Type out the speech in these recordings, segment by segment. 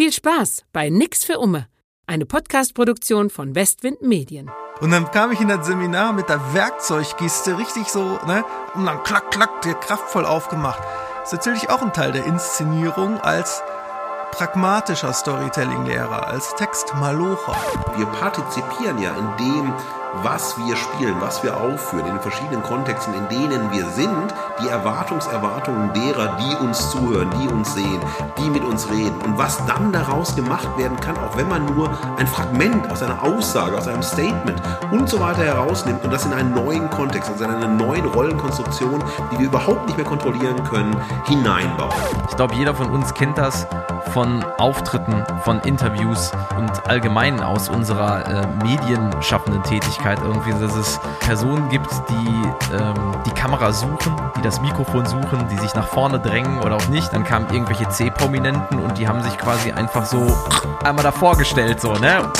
Viel Spaß bei Nix für Umme, eine Podcast-Produktion von Westwind Medien. Und dann kam ich in das Seminar mit der Werkzeugkiste richtig so, ne, und dann klack, klack, der kraftvoll aufgemacht. Das ist natürlich auch ein Teil der Inszenierung als pragmatischer Storytelling-Lehrer, als Textmalocher. Wir partizipieren ja in dem, was wir spielen, was wir aufführen, in den verschiedenen Kontexten, in denen wir sind, die Erwartungserwartungen derer, die uns zuhören, die uns sehen, die mit uns reden. Und was dann daraus gemacht werden kann, auch wenn man nur ein Fragment aus einer Aussage, aus einem Statement und so weiter herausnimmt und das in einen neuen Kontext, also in eine neue Rollenkonstruktion, die wir überhaupt nicht mehr kontrollieren können, hineinbauen. Ich glaube, jeder von uns kennt das von Auftritten, von Interviews und allgemein aus unserer äh, medienschaffenden Tätigkeit irgendwie, dass es Personen gibt, die ähm, die Kamera suchen, die das Mikrofon suchen, die sich nach vorne drängen oder auch nicht. Dann kamen irgendwelche C-Prominenten und die haben sich quasi einfach so einmal davor gestellt, so, ne?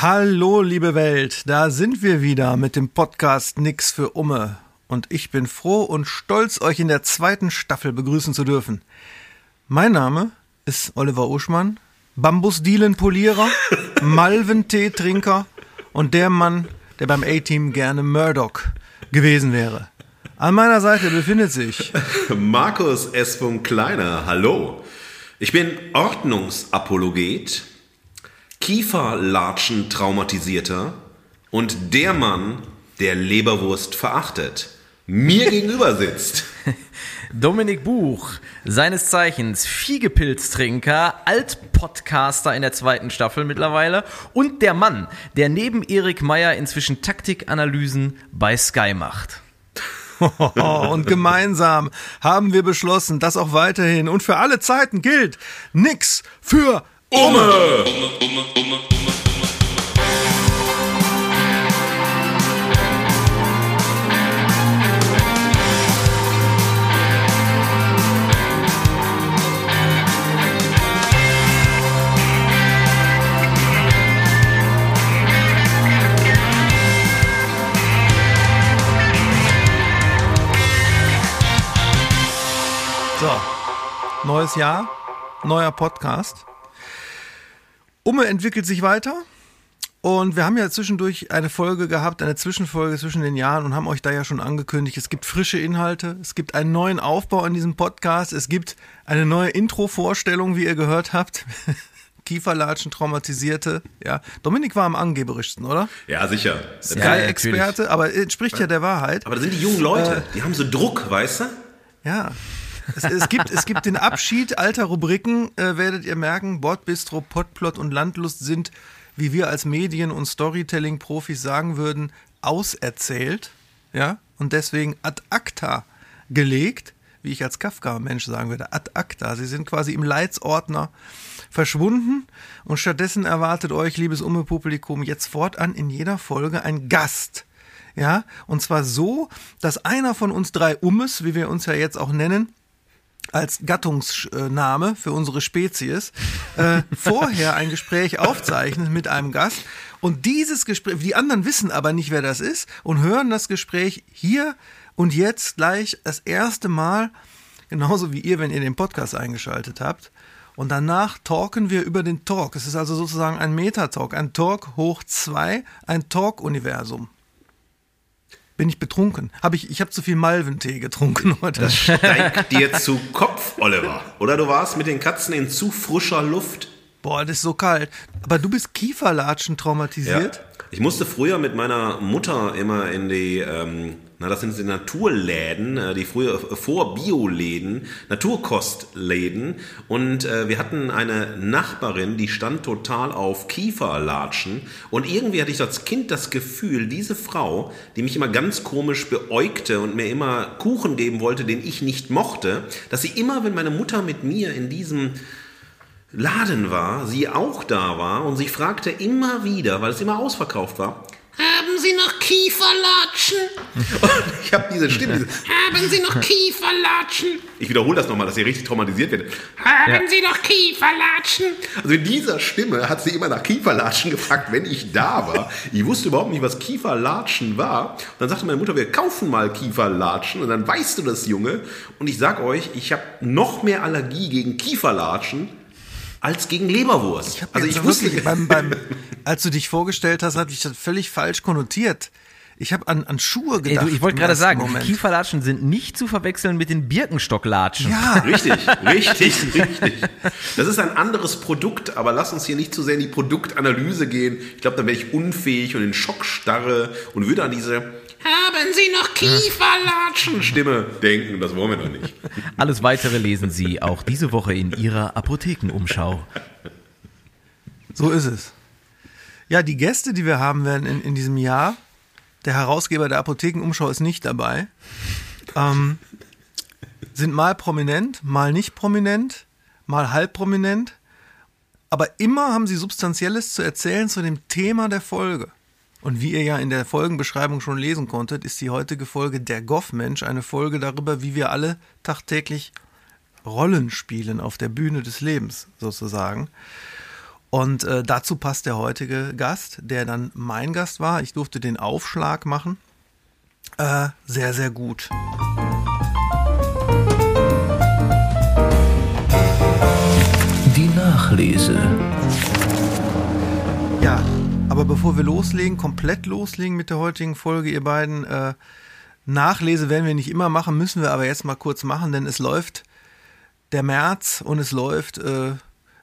Hallo, liebe Welt, da sind wir wieder mit dem Podcast Nix für Umme. Und ich bin froh und stolz, euch in der zweiten Staffel begrüßen zu dürfen. Mein Name ist Oliver Uschmann, Bambusdielenpolierer, Malventee-Trinker und der Mann, der beim A-Team gerne Murdoch gewesen wäre. An meiner Seite befindet sich Markus S. von Kleiner, hallo. Ich bin Ordnungsapologet, Kieferlatschen traumatisierter und der Mann, der Leberwurst verachtet, mir gegenüber sitzt. Dominik Buch, seines Zeichens Fiegepilztrinker, Altpodcaster in der zweiten Staffel mittlerweile und der Mann, der neben Erik Meyer inzwischen Taktikanalysen bei Sky macht. und gemeinsam haben wir beschlossen, dass auch weiterhin und für alle Zeiten gilt, nix für Umme! So, neues Jahr, neuer Podcast. Umme entwickelt sich weiter. Und wir haben ja zwischendurch eine Folge gehabt, eine Zwischenfolge zwischen den Jahren und haben euch da ja schon angekündigt, es gibt frische Inhalte, es gibt einen neuen Aufbau in diesem Podcast, es gibt eine neue Intro-Vorstellung, wie ihr gehört habt. Kieferlatschen, Traumatisierte, ja. Dominik war am angeberischsten, oder? Ja, sicher. Sky-Experte, aber entspricht ja der Wahrheit. Aber da sind die jungen Leute, die haben so Druck, weißt du? Ja. Es, es, gibt, es gibt den Abschied alter Rubriken, äh, werdet ihr merken. Bordbistro, Potplot und Landlust sind, wie wir als Medien- und Storytelling-Profis sagen würden, auserzählt. Ja, und deswegen ad acta gelegt, wie ich als Kafka-Mensch sagen würde, ad acta. Sie sind quasi im Leitsordner verschwunden und stattdessen erwartet euch, liebes Umme-Publikum, jetzt fortan in jeder Folge ein Gast. Ja, und zwar so, dass einer von uns drei Ummes, wie wir uns ja jetzt auch nennen, als Gattungsname für unsere Spezies äh, vorher ein Gespräch aufzeichnet mit einem Gast und dieses Gespräch, die anderen wissen aber nicht, wer das ist und hören das Gespräch hier und jetzt gleich das erste Mal, genauso wie ihr, wenn ihr den Podcast eingeschaltet habt. Und danach talken wir über den Talk. Es ist also sozusagen ein Metatalk, ein Talk hoch zwei, ein Talk-Universum. Bin ich betrunken? Hab ich ich habe zu viel Malventee getrunken heute. Das steigt dir zu Kopf, Oliver. Oder du warst mit den Katzen in zu frischer Luft. Boah, das ist so kalt. Aber du bist Kieferlatschen traumatisiert? Ja. Ich musste früher mit meiner Mutter immer in die, ähm, na das sind die Naturläden, äh, die früher vor Bioläden, Naturkostläden. Und äh, wir hatten eine Nachbarin, die stand total auf Kieferlatschen. Und irgendwie hatte ich als Kind das Gefühl, diese Frau, die mich immer ganz komisch beäugte und mir immer Kuchen geben wollte, den ich nicht mochte, dass sie immer, wenn meine Mutter mit mir in diesem Laden war, sie auch da war und sie fragte immer wieder, weil es immer ausverkauft war, haben Sie noch Kieferlatschen? Und ich habe diese Stimme. Diese, haben Sie noch Kieferlatschen? Ich wiederhole das nochmal, dass sie richtig traumatisiert wird. Haben ja. Sie noch Kieferlatschen? Also in dieser Stimme hat sie immer nach Kieferlatschen gefragt, wenn ich da war. Ich wusste überhaupt nicht, was Kieferlatschen war. Und dann sagte meine Mutter, wir kaufen mal Kieferlatschen. Und dann weißt du das, Junge. Und ich sag euch, ich habe noch mehr Allergie gegen Kieferlatschen als gegen Leberwurst. Ich also ich wusste, wirklich beim, beim, als du dich vorgestellt hast, hatte ich das völlig falsch konnotiert. Ich habe an, an Schuhe Ey, gedacht. du, ich wollte gerade sagen, Moment. Kieferlatschen sind nicht zu verwechseln mit den Birkenstocklatschen. Ja, Richtig, richtig, richtig. Das ist ein anderes Produkt, aber lass uns hier nicht zu sehr in die Produktanalyse gehen. Ich glaube, dann wäre ich unfähig und in Schockstarre und würde an diese Haben Sie noch Kieferlatschen Stimme denken. Das wollen wir doch nicht. Alles weitere lesen Sie auch diese Woche in Ihrer Apothekenumschau. so ist es. Ja, die Gäste, die wir haben werden in, in diesem Jahr, der Herausgeber der Apothekenumschau ist nicht dabei, ähm, sind mal prominent, mal nicht prominent, mal halb prominent, aber immer haben sie Substanzielles zu erzählen zu dem Thema der Folge. Und wie ihr ja in der Folgenbeschreibung schon lesen konntet, ist die heutige Folge Der Goffmensch eine Folge darüber, wie wir alle tagtäglich Rollen spielen auf der Bühne des Lebens sozusagen. Und äh, dazu passt der heutige Gast, der dann mein Gast war. Ich durfte den Aufschlag machen. Äh, sehr, sehr gut. Die Nachlese. Ja, aber bevor wir loslegen, komplett loslegen mit der heutigen Folge, ihr beiden, äh, Nachlese werden wir nicht immer machen, müssen wir aber jetzt mal kurz machen, denn es läuft der März und es läuft, äh,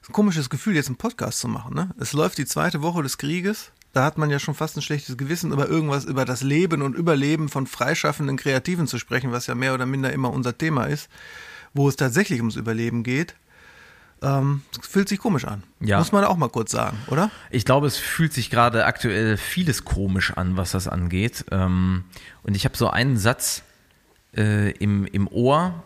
ein komisches Gefühl, jetzt einen Podcast zu machen. Ne? Es läuft die zweite Woche des Krieges. Da hat man ja schon fast ein schlechtes Gewissen, über irgendwas über das Leben und Überleben von freischaffenden Kreativen zu sprechen, was ja mehr oder minder immer unser Thema ist, wo es tatsächlich ums Überleben geht. Ähm, es fühlt sich komisch an. Ja. Muss man auch mal kurz sagen, oder? Ich glaube, es fühlt sich gerade aktuell vieles komisch an, was das angeht. Ähm, und ich habe so einen Satz äh, im, im Ohr,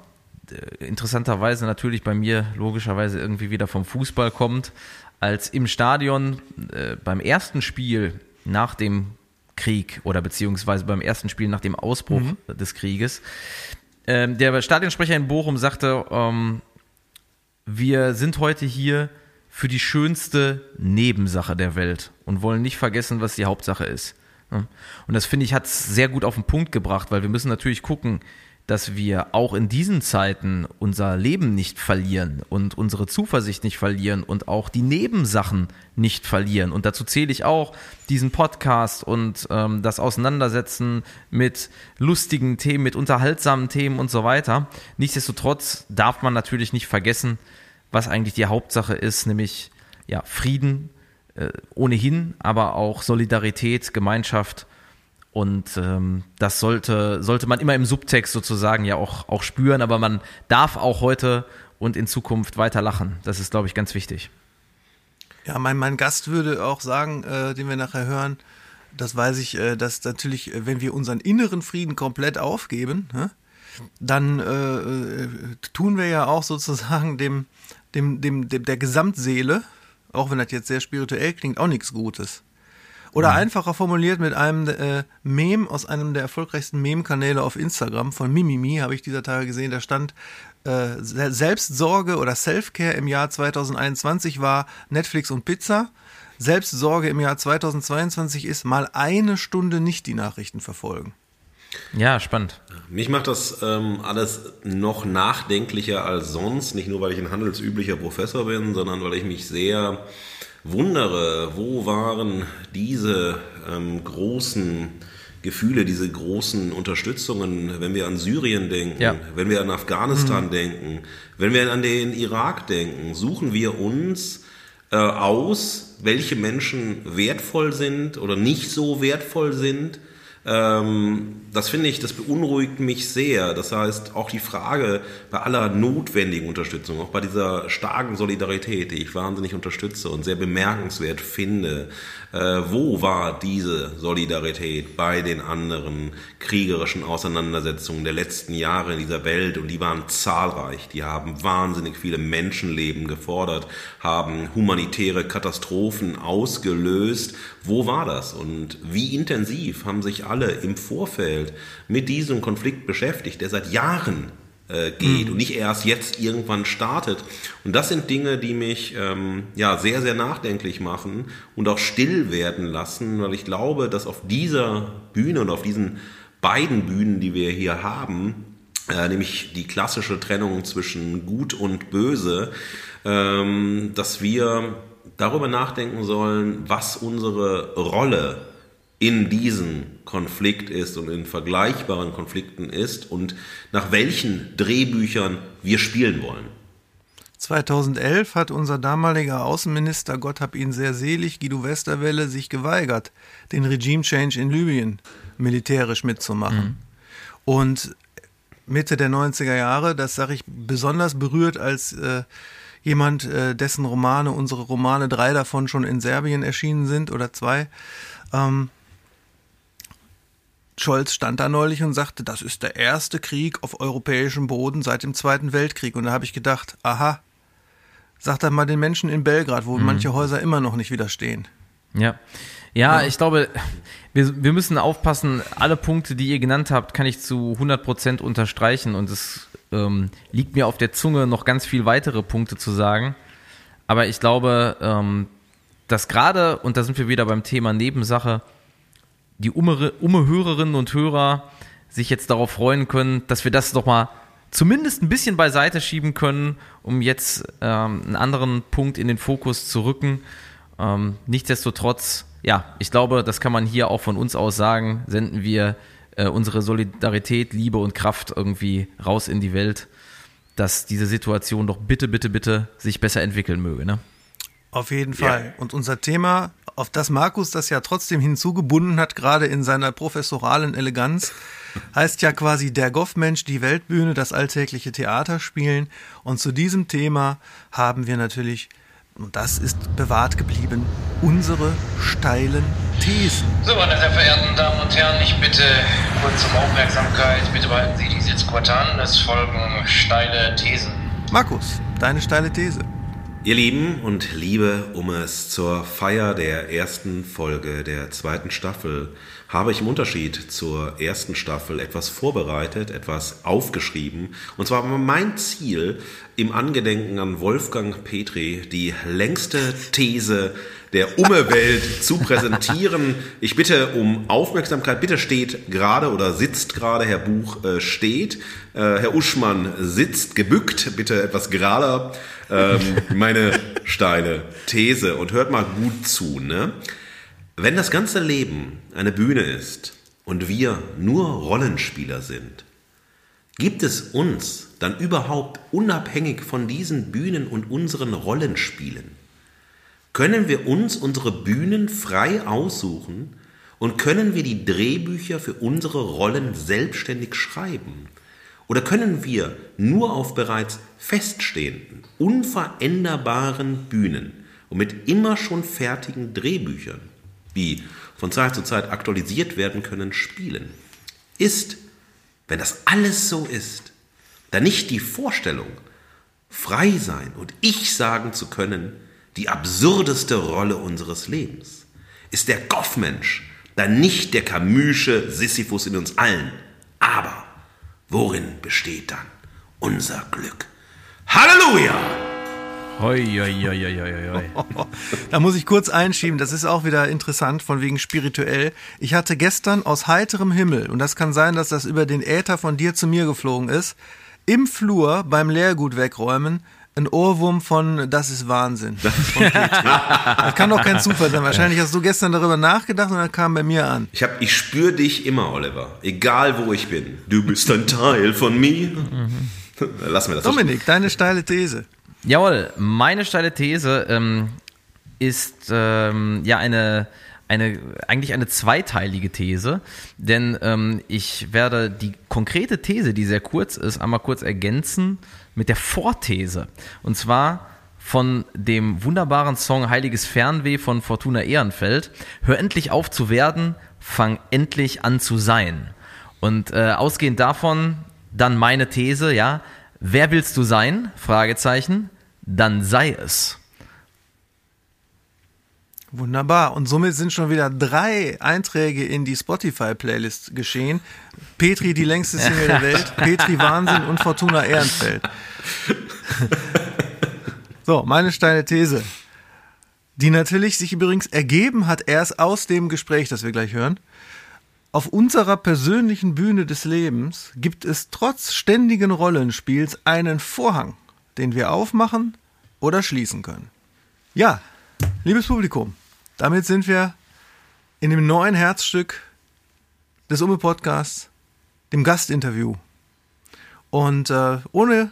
interessanterweise natürlich bei mir logischerweise irgendwie wieder vom Fußball kommt, als im Stadion äh, beim ersten Spiel nach dem Krieg oder beziehungsweise beim ersten Spiel nach dem Ausbruch des Krieges, ähm, der Stadionsprecher in Bochum sagte, ähm, wir sind heute hier für die schönste Nebensache der Welt und wollen nicht vergessen, was die Hauptsache ist. Und das finde ich hat es sehr gut auf den Punkt gebracht, weil wir müssen natürlich gucken, dass wir auch in diesen Zeiten unser Leben nicht verlieren und unsere Zuversicht nicht verlieren und auch die Nebensachen nicht verlieren. Und dazu zähle ich auch diesen Podcast und ähm, das Auseinandersetzen mit lustigen Themen, mit unterhaltsamen Themen und so weiter. Nichtsdestotrotz darf man natürlich nicht vergessen, was eigentlich die Hauptsache ist, nämlich ja, Frieden äh, ohnehin, aber auch Solidarität, Gemeinschaft. Und ähm, das sollte, sollte man immer im Subtext sozusagen ja auch, auch spüren, aber man darf auch heute und in Zukunft weiter lachen. Das ist, glaube ich, ganz wichtig. Ja, mein, mein Gast würde auch sagen, äh, den wir nachher hören, das weiß ich, äh, dass natürlich, äh, wenn wir unseren inneren Frieden komplett aufgeben, ne, dann äh, äh, tun wir ja auch sozusagen dem, dem, dem, dem der Gesamtseele, auch wenn das jetzt sehr spirituell klingt, auch nichts Gutes. Oder einfacher formuliert mit einem äh, Meme aus einem der erfolgreichsten Meme-Kanäle auf Instagram von Mimimi, habe ich dieser Tage gesehen, da stand äh, Se- Selbstsorge oder Self-Care im Jahr 2021 war Netflix und Pizza. Selbstsorge im Jahr 2022 ist mal eine Stunde nicht die Nachrichten verfolgen. Ja, spannend. Mich macht das ähm, alles noch nachdenklicher als sonst. Nicht nur, weil ich ein handelsüblicher Professor bin, sondern weil ich mich sehr wundere, wo waren diese ähm, großen Gefühle, diese großen Unterstützungen, wenn wir an Syrien denken, Ja. wenn wir an Afghanistan denken, wenn wir an den Irak denken, suchen wir uns äh, aus, welche Menschen wertvoll sind oder nicht so wertvoll sind. Ähm, das finde ich, das beunruhigt mich sehr. Das heißt, auch die Frage bei aller notwendigen Unterstützung, auch bei dieser starken Solidarität, die ich wahnsinnig unterstütze und sehr bemerkenswert finde, äh, wo war diese Solidarität bei den anderen kriegerischen Auseinandersetzungen der letzten Jahre in dieser Welt? Und die waren zahlreich. Die haben wahnsinnig viele Menschenleben gefordert, haben humanitäre Katastrophen ausgelöst. Wo war das? Und wie intensiv haben sich alle im Vorfeld mit diesem Konflikt beschäftigt, der seit Jahren äh, geht und nicht erst jetzt irgendwann startet. Und das sind Dinge, die mich ähm, ja sehr, sehr nachdenklich machen und auch still werden lassen, weil ich glaube, dass auf dieser Bühne und auf diesen beiden Bühnen, die wir hier haben, äh, nämlich die klassische Trennung zwischen Gut und Böse, ähm, dass wir darüber nachdenken sollen, was unsere Rolle in diesem Konflikt ist und in vergleichbaren Konflikten ist und nach welchen Drehbüchern wir spielen wollen. 2011 hat unser damaliger Außenminister, Gott hab ihn sehr selig, Guido Westerwelle, sich geweigert, den Regime Change in Libyen militärisch mitzumachen. Mhm. Und Mitte der 90er Jahre, das sage ich besonders berührt als äh, jemand, äh, dessen Romane, unsere Romane, drei davon schon in Serbien erschienen sind oder zwei. Ähm, Scholz stand da neulich und sagte, das ist der erste Krieg auf europäischem Boden seit dem Zweiten Weltkrieg. Und da habe ich gedacht, aha, sag das mal den Menschen in Belgrad, wo mhm. manche Häuser immer noch nicht widerstehen. Ja. Ja, ich glaube, wir, wir müssen aufpassen, alle Punkte, die ihr genannt habt, kann ich zu 100% unterstreichen und es ähm, liegt mir auf der Zunge, noch ganz viel weitere Punkte zu sagen. Aber ich glaube, ähm, dass gerade, und da sind wir wieder beim Thema Nebensache, die Umme-Hörerinnen und Hörer sich jetzt darauf freuen können, dass wir das doch mal zumindest ein bisschen beiseite schieben können, um jetzt ähm, einen anderen Punkt in den Fokus zu rücken. Ähm, nichtsdestotrotz, ja, ich glaube, das kann man hier auch von uns aus sagen, senden wir äh, unsere Solidarität, Liebe und Kraft irgendwie raus in die Welt, dass diese Situation doch bitte, bitte, bitte sich besser entwickeln möge. Ne? Auf jeden Fall. Ja. Und unser Thema, auf das Markus das ja trotzdem hinzugebunden hat, gerade in seiner professoralen Eleganz, heißt ja quasi der Goffmensch, die Weltbühne, das alltägliche Theater spielen. Und zu diesem Thema haben wir natürlich und das ist bewahrt geblieben, unsere steilen Thesen. So, meine sehr verehrten Damen und Herren, ich bitte kurz um Aufmerksamkeit. Bitte behalten Sie die Sitzquote an. Es folgen steile Thesen. Markus, deine steile These. Ihr Lieben und Liebe, um es zur Feier der ersten Folge der zweiten Staffel habe ich im Unterschied zur ersten Staffel etwas vorbereitet, etwas aufgeschrieben. Und zwar war mein Ziel, im Angedenken an Wolfgang Petri die längste These der Umwelt zu präsentieren. Ich bitte um Aufmerksamkeit. Bitte steht gerade oder sitzt gerade. Herr Buch äh, steht. Äh, Herr Uschmann sitzt gebückt. Bitte etwas gerader. Ähm, meine steile These. Und hört mal gut zu. Ne? Wenn das ganze Leben eine Bühne ist und wir nur Rollenspieler sind, gibt es uns dann überhaupt unabhängig von diesen Bühnen und unseren Rollenspielen? Können wir uns unsere Bühnen frei aussuchen und können wir die Drehbücher für unsere Rollen selbstständig schreiben? Oder können wir nur auf bereits feststehenden, unveränderbaren Bühnen und mit immer schon fertigen Drehbüchern die von Zeit zu Zeit aktualisiert werden können, spielen. Ist, wenn das alles so ist, dann nicht die Vorstellung, frei sein und ich sagen zu können, die absurdeste Rolle unseres Lebens? Ist der Goffmensch dann nicht der Camusche Sisyphus in uns allen? Aber worin besteht dann unser Glück? Halleluja! Hoi, hoi, hoi, hoi, hoi. Da muss ich kurz einschieben, das ist auch wieder interessant, von wegen spirituell. Ich hatte gestern aus heiterem Himmel, und das kann sein, dass das über den Äther von dir zu mir geflogen ist, im Flur beim Leergut wegräumen, ein Ohrwurm von Das ist Wahnsinn. Das, das kann doch kein Zufall sein. Wahrscheinlich hast du gestern darüber nachgedacht und dann kam bei mir an. Ich, hab, ich spüre dich immer, Oliver. Egal wo ich bin. Du bist ein Teil von mir. Mhm. Lass mir das. Dominik, deine steile These. Jawohl, meine steile These ähm, ist ähm, ja eine, eine, eigentlich eine zweiteilige These, denn ähm, ich werde die konkrete These, die sehr kurz ist, einmal kurz ergänzen mit der Vorthese. Und zwar von dem wunderbaren Song Heiliges Fernweh von Fortuna Ehrenfeld. Hör endlich auf zu werden, fang endlich an zu sein. Und äh, ausgehend davon dann meine These, ja, Wer willst du sein? Fragezeichen. Dann sei es. Wunderbar. Und somit sind schon wieder drei Einträge in die Spotify-Playlist geschehen. Petri, die längste Single der Welt, Petri Wahnsinn und Fortuna Ehrenfeld. So, meine steile These. Die natürlich sich übrigens ergeben hat erst aus dem Gespräch, das wir gleich hören. Auf unserer persönlichen Bühne des Lebens gibt es trotz ständigen Rollenspiels einen Vorhang, den wir aufmachen oder schließen können. Ja, liebes Publikum, damit sind wir in dem neuen Herzstück des Umme Podcasts, dem Gastinterview. Und äh, ohne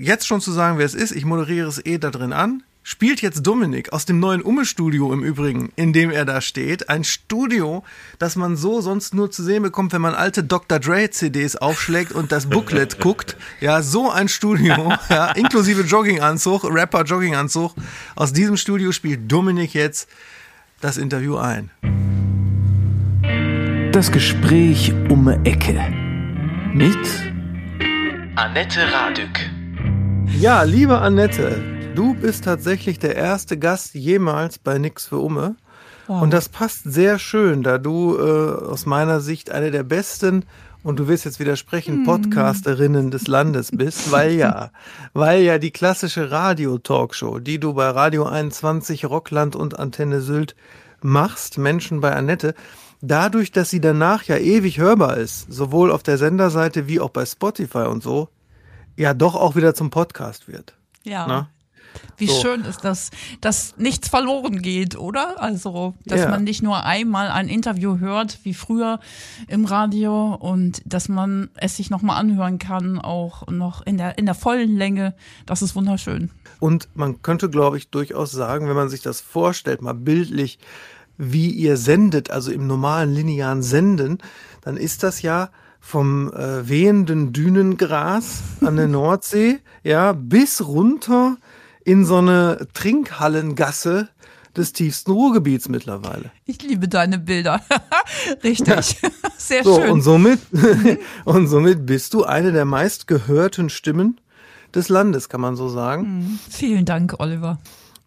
jetzt schon zu sagen, wer es ist, ich moderiere es eh da drin an, spielt jetzt Dominik aus dem neuen Umme-Studio im Übrigen, in dem er da steht. Ein Studio, das man so sonst nur zu sehen bekommt, wenn man alte Dr. Dre-CDs aufschlägt und das Booklet guckt. Ja, so ein Studio, ja, inklusive Jogginganzug, Rapper-Jogginganzug. Aus diesem Studio spielt Dominik jetzt das Interview ein. Das Gespräch um Ecke. Mit Annette Radück. Ja, liebe Annette, du bist tatsächlich der erste Gast jemals bei Nix für Umme. Und das passt sehr schön, da du äh, aus meiner Sicht eine der besten und du wirst jetzt widersprechen, Podcasterinnen des Landes bist, weil ja, weil ja die klassische Radio-Talkshow, die du bei Radio 21, Rockland und Antenne Sylt machst, Menschen bei Annette, dadurch, dass sie danach ja ewig hörbar ist, sowohl auf der Senderseite wie auch bei Spotify und so, ja doch auch wieder zum Podcast wird. Ja. Na? Wie So. schön ist das, dass nichts verloren geht, oder? Also, dass Ja. man nicht nur einmal ein Interview hört, wie früher im Radio, und dass man es sich nochmal anhören kann, auch noch in der, in der vollen Länge. Das ist wunderschön. Und man könnte, glaube ich, durchaus sagen, wenn man sich das vorstellt, mal bildlich, wie ihr sendet, also im normalen linearen Senden, dann ist das ja vom äh, wehenden Dünengras an der Nordsee, ja, bis runter in so eine Trinkhallengasse des tiefsten Ruhrgebiets mittlerweile. Ich liebe deine Bilder. Richtig. Sehr So, schön. und somit, und somit bist du eine der meistgehörten Stimmen des Landes, kann man so sagen. Vielen Dank, Oliver.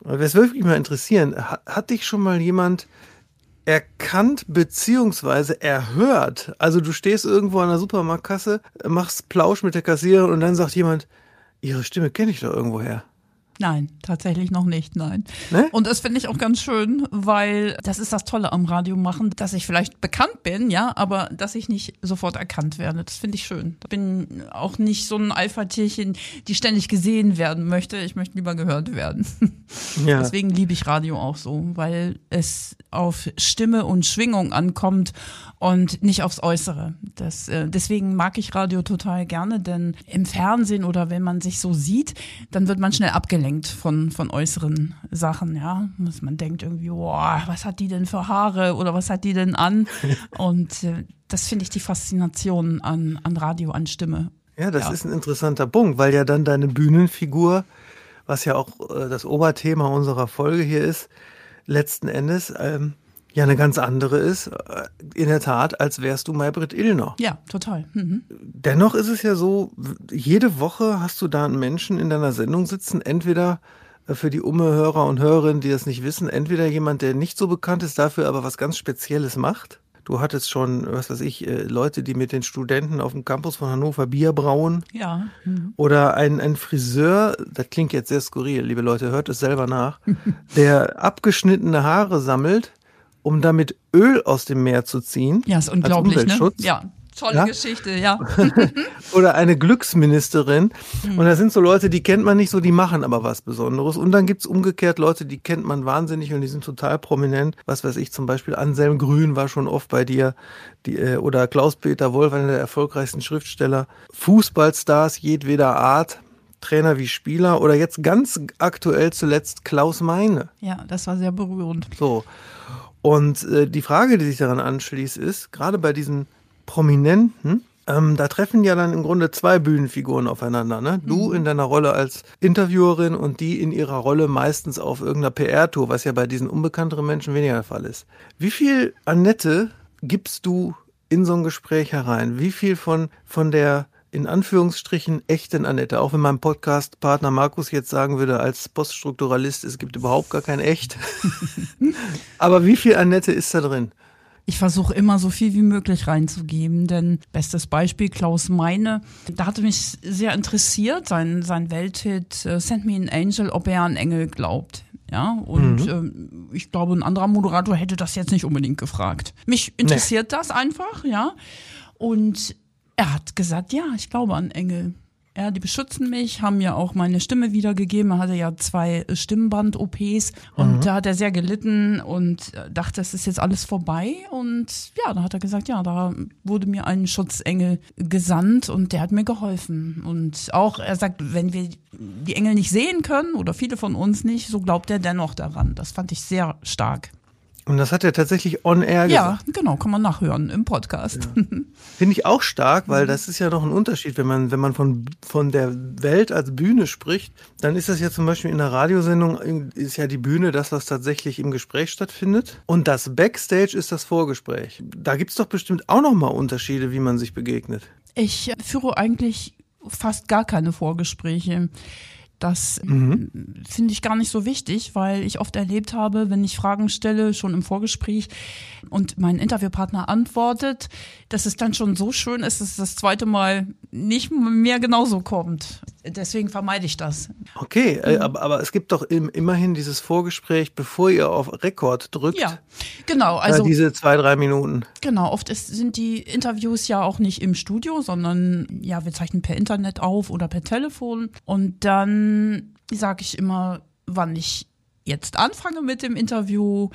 Es würde mich mal interessieren, hat, hat dich schon mal jemand erkannt beziehungsweise erhört? Also du stehst irgendwo an der Supermarktkasse, machst Plausch mit der Kassiererin und dann sagt jemand, ihre Stimme kenne ich doch irgendwoher. Nein, tatsächlich noch nicht, nein. Ne? Und das finde ich auch ganz schön, weil das ist das Tolle am Radio machen, dass ich vielleicht bekannt bin, ja, aber dass ich nicht sofort erkannt werde. Das finde ich schön. Ich bin auch nicht so ein Alpha-Tierchen, die ständig gesehen werden möchte. Ich möchte lieber gehört werden. Ja. Deswegen liebe ich Radio auch so, weil es auf Stimme und Schwingung ankommt und nicht aufs Äußere. Das, äh, deswegen mag ich Radio total gerne, denn im Fernsehen oder wenn man sich so sieht, dann wird man schnell abgelenkt von, von äußeren Sachen, ja. Dass man denkt irgendwie, boah, was hat die denn für Haare oder was hat die denn an? Und äh, das finde ich die Faszination an, an Radio, an Stimme. Ja, das Ja. ist ein interessanter Punkt, weil ja dann deine Bühnenfigur, was ja auch äh, das Oberthema unserer Folge hier ist, letzten Endes ähm, ja eine ganz andere ist, äh, in der Tat, als wärst du Maybrit Illner. Ja, total. Mhm. Dennoch ist es ja so, jede Woche hast du da einen Menschen in deiner Sendung sitzen, entweder äh, für die Umme-Hörer und Hörerinnen, die das nicht wissen, entweder jemand, der nicht so bekannt ist, dafür aber was ganz Spezielles macht. Du hattest schon, was weiß ich, äh, Leute, die mit den Studenten auf dem Campus von Hannover Bier brauen. Ja. Mhm. Oder ein, ein Friseur, das klingt jetzt sehr skurril, liebe Leute, hört es selber nach, der abgeschnittene Haare sammelt, um damit Öl aus dem Meer zu ziehen. Ja, ist unglaublich, als ne? Umweltschutz. Ja, tolle Ja? Geschichte, ja. Oder eine Glücksministerin. Und das sind so Leute, die kennt man nicht so, die machen aber was Besonderes. Und dann gibt's umgekehrt Leute, die kennt man wahnsinnig und die sind total prominent. Was weiß ich, zum Beispiel Anselm Grün war schon oft bei dir. Die, äh, oder Klaus-Peter Wolf, einer der erfolgreichsten Schriftsteller. Fußballstars jedweder Art. Trainer wie Spieler oder jetzt ganz aktuell zuletzt Klaus Meine. Ja, das war sehr berührend. So. Und äh, die Frage, die sich daran anschließt, ist, gerade bei diesen Prominenten, ähm, da treffen ja dann im Grunde zwei Bühnenfiguren aufeinander. Ne? Du in deiner Rolle als Interviewerin und die in ihrer Rolle meistens auf irgendeiner PR-Tour, was ja bei diesen unbekannteren Menschen weniger der Fall ist. Wie viel Annette gibst du in so ein Gespräch herein? Wie viel von, von der in Anführungsstrichen echten Annette, auch wenn mein Podcast-Partner Markus jetzt sagen würde, als Poststrukturalist, es gibt überhaupt gar kein Echt. Aber wie viel Annette ist da drin? Ich versuche immer so viel wie möglich reinzugeben, denn bestes Beispiel Klaus Meine, da hatte mich sehr interessiert, sein, sein Welthit äh, Send Me an Angel, ob er an Engel glaubt. Ja, und ähm, ich glaube, ein anderer Moderator hätte das jetzt nicht unbedingt gefragt. Mich interessiert das einfach, ja. Und er hat gesagt, ja, ich glaube an Engel. Ja, die beschützen mich, haben mir auch meine Stimme wiedergegeben. Er hatte ja zwei Stimmband-OPs und da hat er sehr gelitten und dachte, es ist jetzt alles vorbei. Und ja, da hat er gesagt, ja, da wurde mir ein Schutzengel gesandt und der hat mir geholfen. Und auch, er sagt, wenn wir die Engel nicht sehen können oder viele von uns nicht, so glaubt er dennoch daran. Das fand ich sehr stark. Und das hat er tatsächlich on air Ja, gesagt. genau, kann man nachhören im Podcast. Finde ich auch stark, weil das ist ja noch ein Unterschied. Wenn man, wenn man von, von der Welt als Bühne spricht, dann ist das ja zum Beispiel in der Radiosendung, ist ja die Bühne das, was tatsächlich im Gespräch stattfindet. Und das Backstage ist das Vorgespräch. Da gibt's doch bestimmt auch noch mal Unterschiede, wie man sich begegnet. Ich führe eigentlich fast gar keine Vorgespräche. Das äh, finde ich gar nicht so wichtig, weil ich oft erlebt habe, wenn ich Fragen stelle, schon im Vorgespräch und mein Interviewpartner antwortet, dass es dann schon so schön ist, dass es das zweite Mal nicht mehr genauso kommt. Deswegen vermeide ich das. Okay, äh, aber, aber es gibt doch im, immerhin dieses Vorgespräch, bevor ihr auf Rekord drückt. Ja, genau. Also Also diese zwei, drei Minuten. Genau, oft ist, sind die Interviews ja auch nicht im Studio, sondern ja, wir zeichnen per Internet auf oder per Telefon. Und dann sage ich immer, wann ich jetzt anfange mit dem Interview,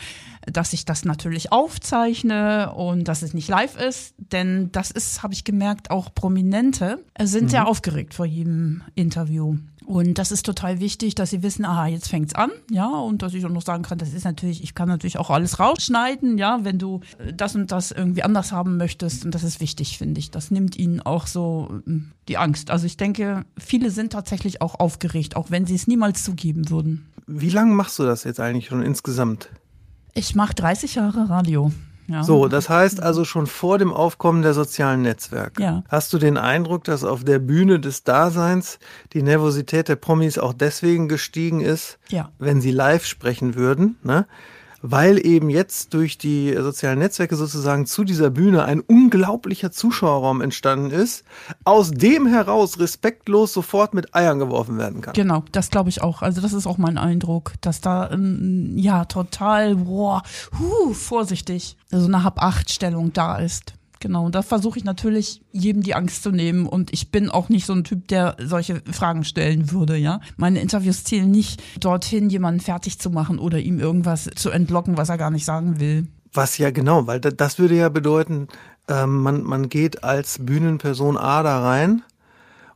dass ich das natürlich aufzeichne und dass es nicht live ist, denn das ist, habe ich gemerkt, auch Prominente sind sehr aufgeregt vor jedem Interview. Und das ist total wichtig, dass sie wissen, aha, jetzt fängt's an, ja, und dass ich auch noch sagen kann, das ist natürlich, ich kann natürlich auch alles rausschneiden, ja, wenn du äh, das und das irgendwie anders haben möchtest. Und das ist wichtig, finde ich. Das nimmt ihnen auch so ähm, die Angst. Also ich denke, viele sind tatsächlich auch aufgeregt, auch wenn sie es niemals zugeben würden. Wie lange machst du das jetzt eigentlich schon insgesamt? Ich mache 30 Jahre Radio. Ja. So, das heißt also schon vor dem Aufkommen der sozialen Netzwerke. Ja. Hast du den Eindruck, dass auf der Bühne des Daseins die Nervosität der Promis auch deswegen gestiegen ist, Ja. wenn sie live sprechen würden, ne? Weil eben jetzt durch die sozialen Netzwerke sozusagen zu dieser Bühne ein unglaublicher Zuschauerraum entstanden ist, aus dem heraus respektlos sofort mit Eiern geworfen werden kann. Genau, das glaube ich auch. Also das ist auch mein Eindruck, dass da ähm, ja total, boah, huh, vorsichtig, so eine Hab-Acht-Stellung da ist. Genau, und da versuche ich natürlich, jedem die Angst zu nehmen. Und ich bin auch nicht so ein Typ, der solche Fragen stellen würde, ja. Meine Interviews zielen nicht dorthin, jemanden fertig zu machen oder ihm irgendwas zu entlocken, was er gar nicht sagen will. Was ja genau, weil da- das würde ja bedeuten, ähm, man, man geht als Bühnenperson A da rein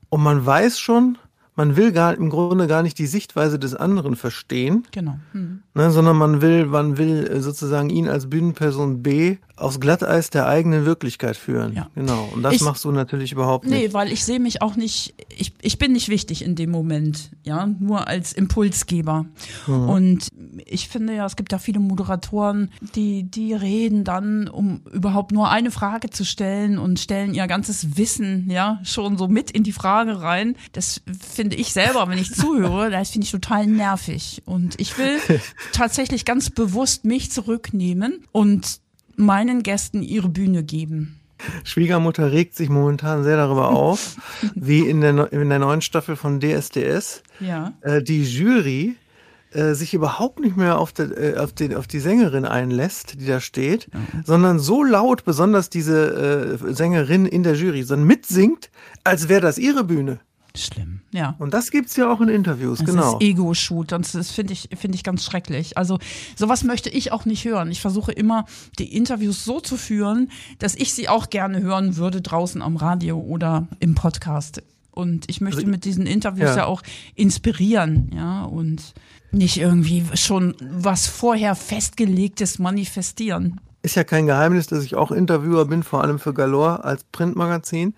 und man weiß schon, man will gar im Grunde gar nicht die Sichtweise des anderen verstehen, Genau. Hm. ne, sondern man will, man will äh, sozusagen ihn als Bühnenperson B aufs Glatteis der eigenen Wirklichkeit führen. Ja. Genau. Und das Ich- machst du natürlich überhaupt nicht. Nee, weil ich sehe mich auch nicht, ich, ich bin nicht wichtig in dem Moment, ja, nur als Impulsgeber. Und ich finde ja, es gibt ja viele Moderatoren, die, die reden dann, um überhaupt nur eine Frage zu stellen und stellen ihr ganzes Wissen, ja, schon so mit in die Frage rein. Das finde ich selber, wenn ich zuhöre, das finde ich total nervig. Und ich will tatsächlich ganz bewusst mich zurücknehmen und meinen Gästen ihre Bühne geben. Schwiegermutter regt sich momentan sehr darüber auf, wie in der, in der neuen Staffel von DSDS Ja. äh, die Jury äh, sich überhaupt nicht mehr auf, der, äh, auf, den, auf die Sängerin einlässt, die da steht, sondern so laut, besonders diese äh, Sängerin in der Jury, sondern mitsingt, als wäre das ihre Bühne. Schlimm. Ja. Und das gibt's ja auch in Interviews, Das genau. ist Ego-Shoot. Das das finde ich, finde ich ganz schrecklich. Also sowas möchte ich auch nicht hören. Ich versuche immer, die Interviews so zu führen, dass ich sie auch gerne hören würde draußen am Radio oder im Podcast. Und ich möchte mit diesen Interviews Also, ja. ja. auch inspirieren, ja, und nicht irgendwie schon was vorher festgelegtes manifestieren. Ist ja kein Geheimnis, dass ich auch Interviewer bin, vor allem für Galore als Printmagazin.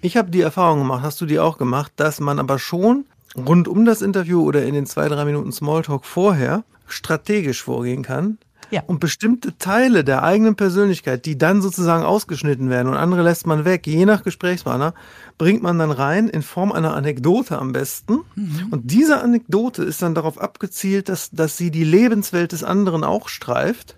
Ich habe die Erfahrung gemacht, hast du die auch gemacht, dass man aber schon rund um das Interview oder in den zwei, drei Minuten Smalltalk vorher strategisch vorgehen kann. Ja. Und bestimmte Teile der eigenen Persönlichkeit, die dann sozusagen ausgeschnitten werden und andere lässt man weg, je nach Gesprächspartner, bringt man dann rein in Form einer Anekdote am besten. Und diese Anekdote ist dann darauf abgezielt, dass, dass sie die Lebenswelt des anderen auch streift.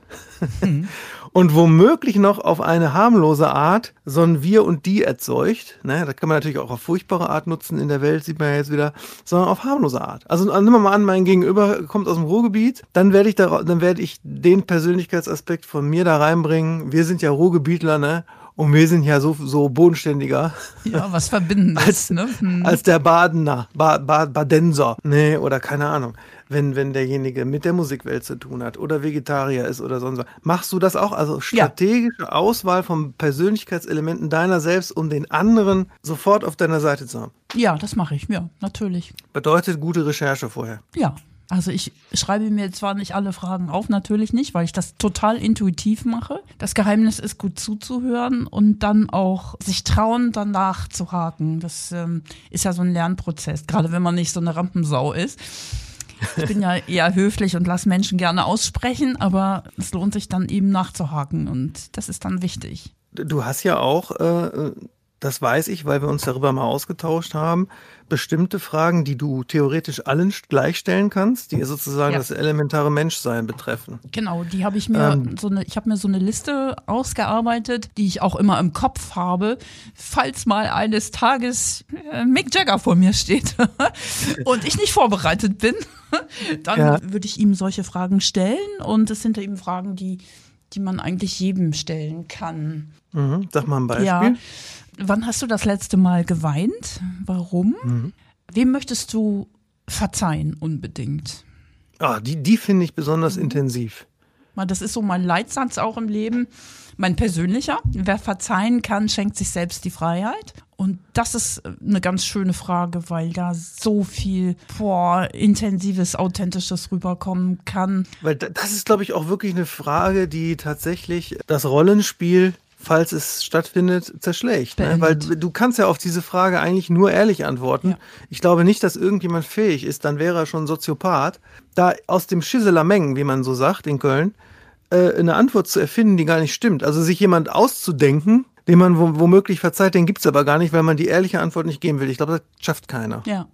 und womöglich noch auf eine harmlose Art so ein Wir und Die erzeugt. Ne, das kann man natürlich auch auf furchtbare Art nutzen in der Welt, sieht man ja jetzt wieder, sondern auf harmlose Art. Also nehmen wir mal an, mein Gegenüber kommt aus dem Ruhrgebiet, dann werde ich da, dann werde ich den Persönlichkeitsaspekt von mir da reinbringen. Wir sind ja Ruhrgebietler, ne? Und wir sind ja so, so bodenständiger. Ja, was verbinden als, ne? Hm. als der Badener, ba, ba, Badenser, nee, oder keine Ahnung. Wenn, wenn derjenige mit der Musikwelt zu tun hat oder Vegetarier ist oder sonst was. Machst du das auch? Also strategische Auswahl von Persönlichkeitselementen deiner selbst, um den anderen sofort auf deiner Seite zu haben. Ja, das mache ich, ja, natürlich. Bedeutet gute Recherche vorher. Ja, also ich schreibe mir zwar nicht alle Fragen auf, natürlich nicht, weil ich das total intuitiv mache. Das Geheimnis ist gut zuzuhören und dann auch sich trauen, danach zu haken. Das ähm, ist ja so ein Lernprozess, gerade wenn man nicht so eine Rampensau ist. Ich bin ja eher höflich und lasse Menschen gerne aussprechen, aber es lohnt sich dann eben nachzuhaken und das ist dann wichtig. Du hast ja auch, äh, das weiß ich, weil wir uns darüber mal ausgetauscht haben, bestimmte Fragen, die du theoretisch allen gleichstellen kannst, die sozusagen Ja. das elementare Menschsein betreffen. Genau, die habe ich mir Ähm. so eine, ich habe mir so eine Liste ausgearbeitet, die ich auch immer im Kopf habe, falls mal eines Tages äh, Mick Jagger vor mir steht und ich nicht vorbereitet bin, dann Ja. würde ich ihm solche Fragen stellen und es sind eben Fragen, die die man eigentlich jedem stellen kann. Mhm. Sag mal ein Beispiel. Ja. Wann hast du das letzte Mal geweint? Warum? Mhm. Wem möchtest du verzeihen unbedingt? Ah, die, die finde ich besonders Mhm. intensiv. Das ist so mein Leitsatz auch im Leben, mein persönlicher. Wer verzeihen kann, schenkt sich selbst die Freiheit. Und das ist eine ganz schöne Frage, weil da so viel boah, intensives, authentisches rüberkommen kann. Weil da- das ist, glaube ich, auch wirklich eine Frage, die tatsächlich das Rollenspiel, falls es stattfindet, zerschlägt. Ne? Weil du kannst ja auf diese Frage eigentlich nur ehrlich antworten. Ja. Ich glaube nicht, dass irgendjemand fähig ist, dann wäre er schon Soziopath, da aus dem Schisselameng, wie man so sagt in Köln, äh, eine Antwort zu erfinden, die gar nicht stimmt. Also sich jemand auszudenken, den man wo- womöglich verzeiht, den gibt's aber gar nicht, weil man die ehrliche Antwort nicht geben will. Ich glaube, das schafft keiner. Ja.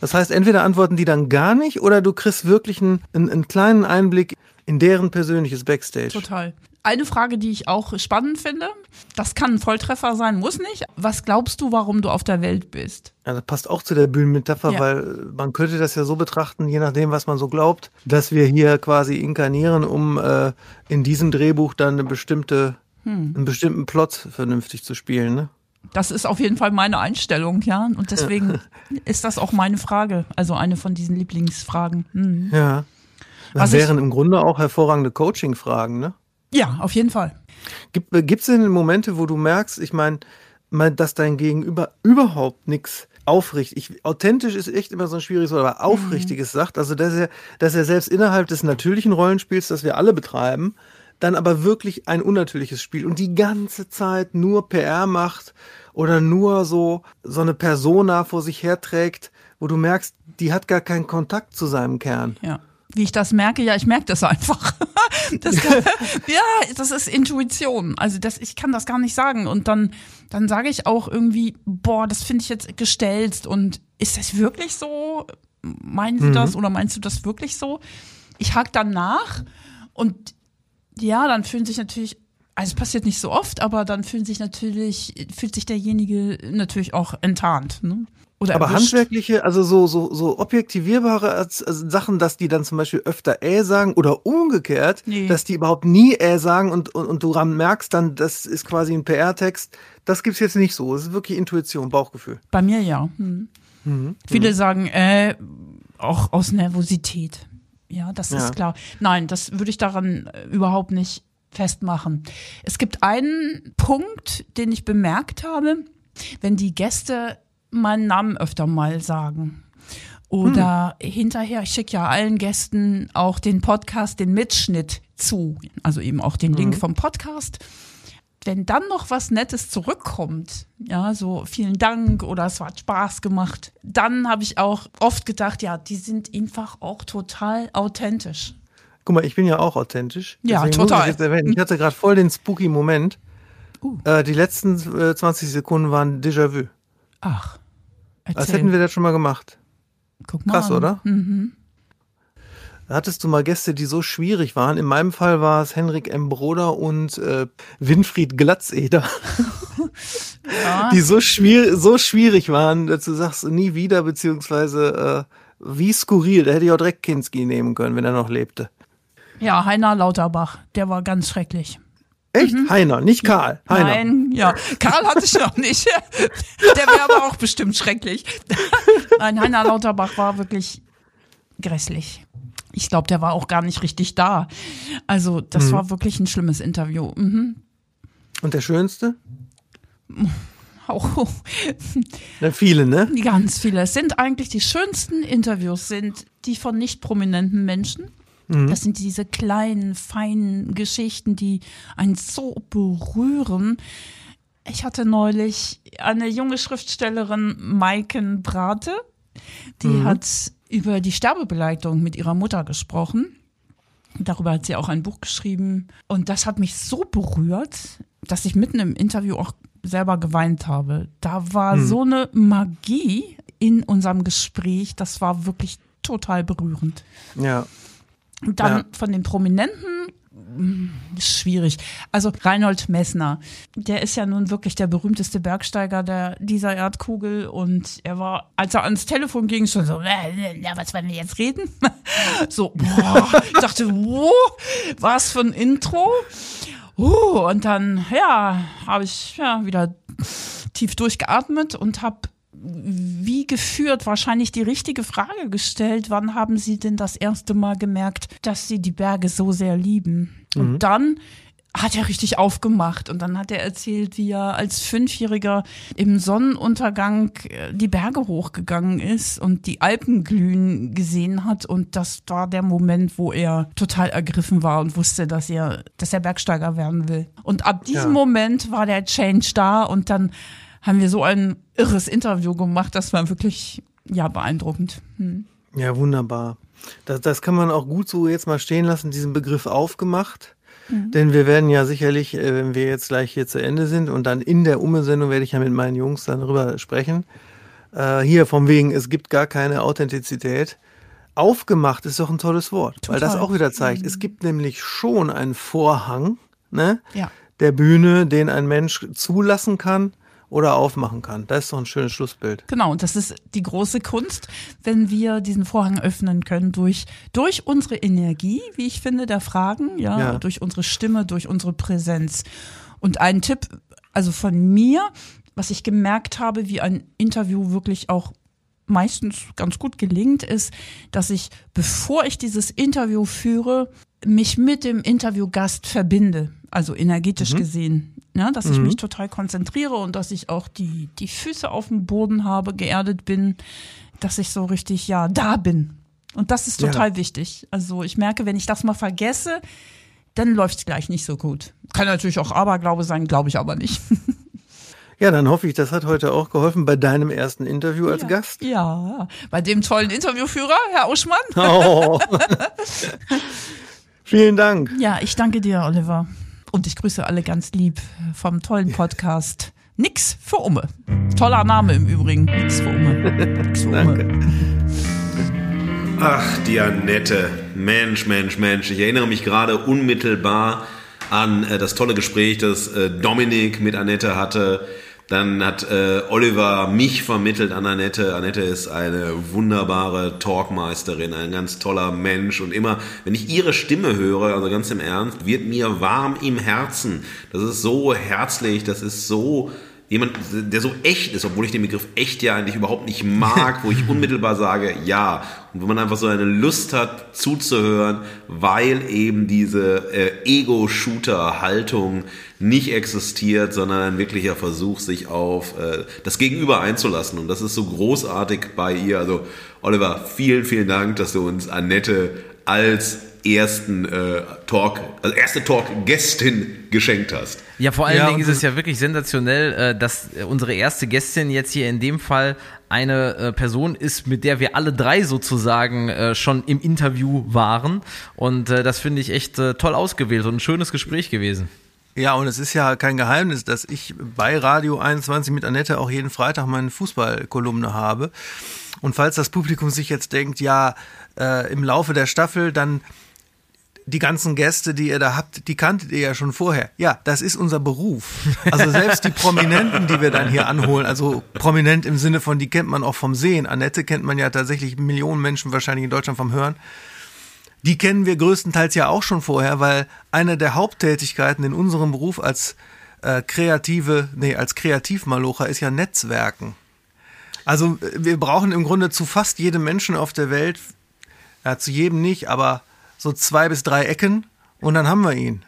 Das heißt, entweder antworten die dann gar nicht oder du kriegst wirklich einen, einen, einen kleinen Einblick in deren persönliches Backstage. Total. Eine Frage, die ich auch spannend finde, das kann ein Volltreffer sein, muss nicht. Was glaubst du, warum du auf der Welt bist? Ja, das passt auch zu der Bühnenmetapher, Ja. weil man könnte das ja so betrachten, je nachdem, was man so glaubt, dass wir hier quasi inkarnieren, um äh, in diesem Drehbuch dann eine bestimmte, einen bestimmten Plot vernünftig zu spielen. Ne? Das ist auf jeden Fall meine Einstellung, ja. Und deswegen ist das auch meine Frage, also eine von diesen Lieblingsfragen. Hm. Ja. Das Was ich- wären im Grunde auch hervorragende Coaching-Fragen. Ne? Ja, auf jeden Fall. Gibt es denn Momente, wo du merkst, ich meine, mein, dass dein Gegenüber überhaupt nichts aufrichtig, ich, authentisch ist echt immer so ein schwieriges Wort, aber aufrichtiges sagt, also dass er, dass er selbst innerhalb des natürlichen Rollenspiels, das wir alle betreiben, dann aber wirklich ein unnatürliches Spiel und die ganze Zeit nur PR macht oder nur so, so eine Persona vor sich herträgt, wo du merkst, die hat gar keinen Kontakt zu seinem Kern. Ja. Wie ich das merke, ja, ich merke das einfach. Das ja, das ist Intuition. Also das, ich kann das gar nicht sagen. Und dann, dann sage ich auch irgendwie, boah, das finde ich jetzt gestellt. Und ist das wirklich so? Meinen Sie das oder meinst du das wirklich so? Ich hake dann nach und ja, dann fühlen sich natürlich, also es passiert nicht so oft, aber dann fühlen sich natürlich, fühlt sich derjenige natürlich auch enttarnt. Ne? Oder Aber erwischt. handwerkliche, also so, so, so objektivierbare als, also Sachen, dass die dann zum Beispiel öfter äh sagen oder umgekehrt, Nee. dass die überhaupt nie äh sagen und, und, und du merkst dann, das ist quasi ein PR-Text. Das gibt's jetzt nicht so. Es ist wirklich Intuition, Bauchgefühl. Bei mir ja. Hm. Mhm. Viele sagen, äh, auch aus Nervosität. Ja, das Ja. ist klar. Nein, das würde ich daran äh, überhaupt nicht festmachen. Es gibt einen Punkt, den ich bemerkt habe, wenn die Gäste meinen Namen öfter mal sagen. Oder hinterher, ich schicke ja allen Gästen auch den Podcast, den Mitschnitt zu, also eben auch den Link vom Podcast wenn dann noch was Nettes zurückkommt, ja, so vielen Dank oder es hat Spaß gemacht, dann habe ich auch oft gedacht, ja, die sind einfach auch total authentisch. Guck mal, ich bin ja auch authentisch. Ja, total. ich, ich hatte gerade voll den spooky Moment. Uh. Äh, die letzten äh, 20 Sekunden waren Déjà-vu. Ach, Als erzähl. hätten wir das schon mal gemacht. Guck mal Krass, an. oder? Mhm. hattest du mal Gäste, die so schwierig waren? In meinem Fall war es Henrik M. Broder und äh, Winfried Glatzeder, Ja. die so, schwierig, so schwierig waren, dass du sagst, nie wieder, beziehungsweise äh, wie skurril. Da hätte ich auch direkt Kinski nehmen können, wenn er noch lebte. Ja, Heiner Lauterbach, der war ganz schrecklich. Echt? Heiner, nicht Karl. Heiner. Nein, ja. Karl hatte ich noch nicht. Der wäre aber auch bestimmt schrecklich. Nein, Heiner Lauterbach war wirklich grässlich. Ich glaube, der war auch gar nicht richtig da. Also, das war wirklich ein schlimmes Interview. Mhm. Und der Schönste? Auch Na, viele, ne? ganz viele. Es sind eigentlich die schönsten Interviews, sind die von nicht prominenten Menschen. Das sind diese kleinen, feinen Geschichten, die einen so berühren. Ich hatte neulich eine junge Schriftstellerin, Maiken Brate, die hat über die Sterbebegleitung mit ihrer Mutter gesprochen. Darüber hat sie auch ein Buch geschrieben. Und das hat mich so berührt, dass ich mitten im Interview auch selber geweint habe. Da war so eine Magie in unserem Gespräch. Das war wirklich total berührend. Ja. Und dann Ja. von den Prominenten ist schwierig. Also Reinhold Messner, der ist ja nun wirklich der berühmteste Bergsteiger der, dieser Erdkugel und er war, als er ans Telefon ging, schon so, äh, ja, was wollen wir jetzt reden? So, boah, ich dachte, wow, was für ein Intro. Uh, und dann, ja, habe ich ja wieder tief durchgeatmet und habe wie geführt wahrscheinlich die richtige Frage gestellt. Wann haben Sie denn das erste Mal gemerkt, dass Sie die Berge so sehr lieben? Und dann hat er richtig aufgemacht und dann hat er erzählt, wie er als Fünfjähriger im Sonnenuntergang äh, die Berge hochgegangen ist und die Alpen glühen gesehen hat und das war der Moment, wo er total ergriffen war und wusste, dass er, dass er Bergsteiger werden will. Und ab diesem Ja. Moment war der Change da und dann haben wir so ein irres Interview gemacht, das war wirklich ja beeindruckend. Hm. Ja, wunderbar. Das, das kann man auch gut so jetzt mal stehen lassen, diesen Begriff aufgemacht. Denn wir werden ja sicherlich, äh, wenn wir jetzt gleich hier zu Ende sind und dann in der Umme-Sendung werde ich ja mit meinen Jungs dann darüber sprechen. Äh, hier vom wegen, es gibt gar keine Authentizität. Aufgemacht ist doch ein tolles Wort, weil das Total. auch wieder zeigt, es gibt nämlich schon einen Vorhang ne, Ja. der Bühne, den ein Mensch zulassen kann oder aufmachen kann. Das ist doch ein schönes Schlussbild. Genau, und das ist die große Kunst, wenn wir diesen Vorhang öffnen können durch, durch unsere Energie, wie ich finde, der Fragen, ja, Ja. durch unsere Stimme, durch unsere Präsenz. Und ein Tipp, also von mir, was ich gemerkt habe, wie ein Interview wirklich auch meistens ganz gut gelingt, ist, dass ich, bevor ich dieses Interview führe, mich mit dem Interviewgast verbinde, also energetisch gesehen. Ja, dass ich mich total konzentriere und dass ich auch die, die Füße auf dem Boden habe, geerdet bin, dass ich so richtig, ja, da bin. Und das ist Ja. total wichtig. Also ich merke, wenn ich das mal vergesse, dann läuft es gleich nicht so gut. Kann natürlich auch Aberglaube sein, glaube ich aber nicht. Ja, dann hoffe ich, das hat heute auch geholfen bei deinem ersten Interview als Gast. Ja, bei dem tollen Interviewführer, Herr Uschmann. Oh. Vielen Dank. Ja, ich danke dir, Oliver. Und ich grüße alle ganz lieb vom tollen Podcast Nix für Umme. Toller Name im Übrigen. Nix für Umme. Nix für Umme. Ach, die Annette. Mensch, Mensch, Mensch. Ich erinnere mich gerade unmittelbar an äh, das tolle Gespräch, das äh, Dominik mit Annette hatte. Dann hat äh, Oliver mich vermittelt an Annette. Annette ist eine wunderbare Talkmeisterin, ein ganz toller Mensch. Und immer, wenn ich ihre Stimme höre, also ganz im Ernst, wird mir warm im Herzen. Das ist so herzlich, das ist so jemand, der so echt ist, obwohl ich den Begriff echt ja eigentlich überhaupt nicht mag, wo ich unmittelbar sage, ja. Und wo man einfach so eine Lust hat zuzuhören, weil eben diese äh, Ego-Shooter-Haltung nicht existiert, sondern ein wirklicher Versuch, sich auf äh, das Gegenüber einzulassen. Und das ist so großartig bei ihr. Also Oliver, vielen, vielen Dank, dass du uns Annette als ersten äh, Talk, also erste Talk-Gästin geschenkt hast. Ja, vor allen Ja, Dingen ist es ja wirklich sensationell, äh, dass unsere erste Gästin jetzt hier in dem Fall eine äh, Person ist, mit der wir alle drei sozusagen äh, schon im Interview waren. Und äh, das finde ich echt äh, toll ausgewählt und ein schönes Gespräch gewesen. Ja, und es ist ja kein Geheimnis, dass ich bei Radio 21 mit Annette auch jeden Freitag meine Fußballkolumne habe. Und falls das Publikum sich jetzt denkt, ja, äh, im Laufe der Staffel dann die ganzen Gäste, die ihr da habt, die kanntet ihr ja schon vorher. Ja, das ist unser Beruf. Also selbst die Prominenten, die wir dann hier anholen, also prominent im Sinne von, die kennt man auch vom Sehen. Annette kennt man ja tatsächlich Millionen Menschen wahrscheinlich in Deutschland vom Hören. Die kennen wir größtenteils ja auch schon vorher, weil eine der Haupttätigkeiten in unserem Beruf als äh, kreative, nee, als Kreativmalocher ist ja Netzwerken. Also wir brauchen im Grunde zu fast jedem Menschen auf der Welt, ja, zu jedem nicht, aber so zwei bis drei Ecken und dann haben wir ihn.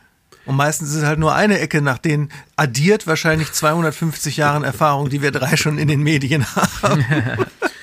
Und meistens ist es halt nur eine Ecke, nach denen addiert wahrscheinlich 250 Jahren Erfahrung, die wir drei schon in den Medien haben.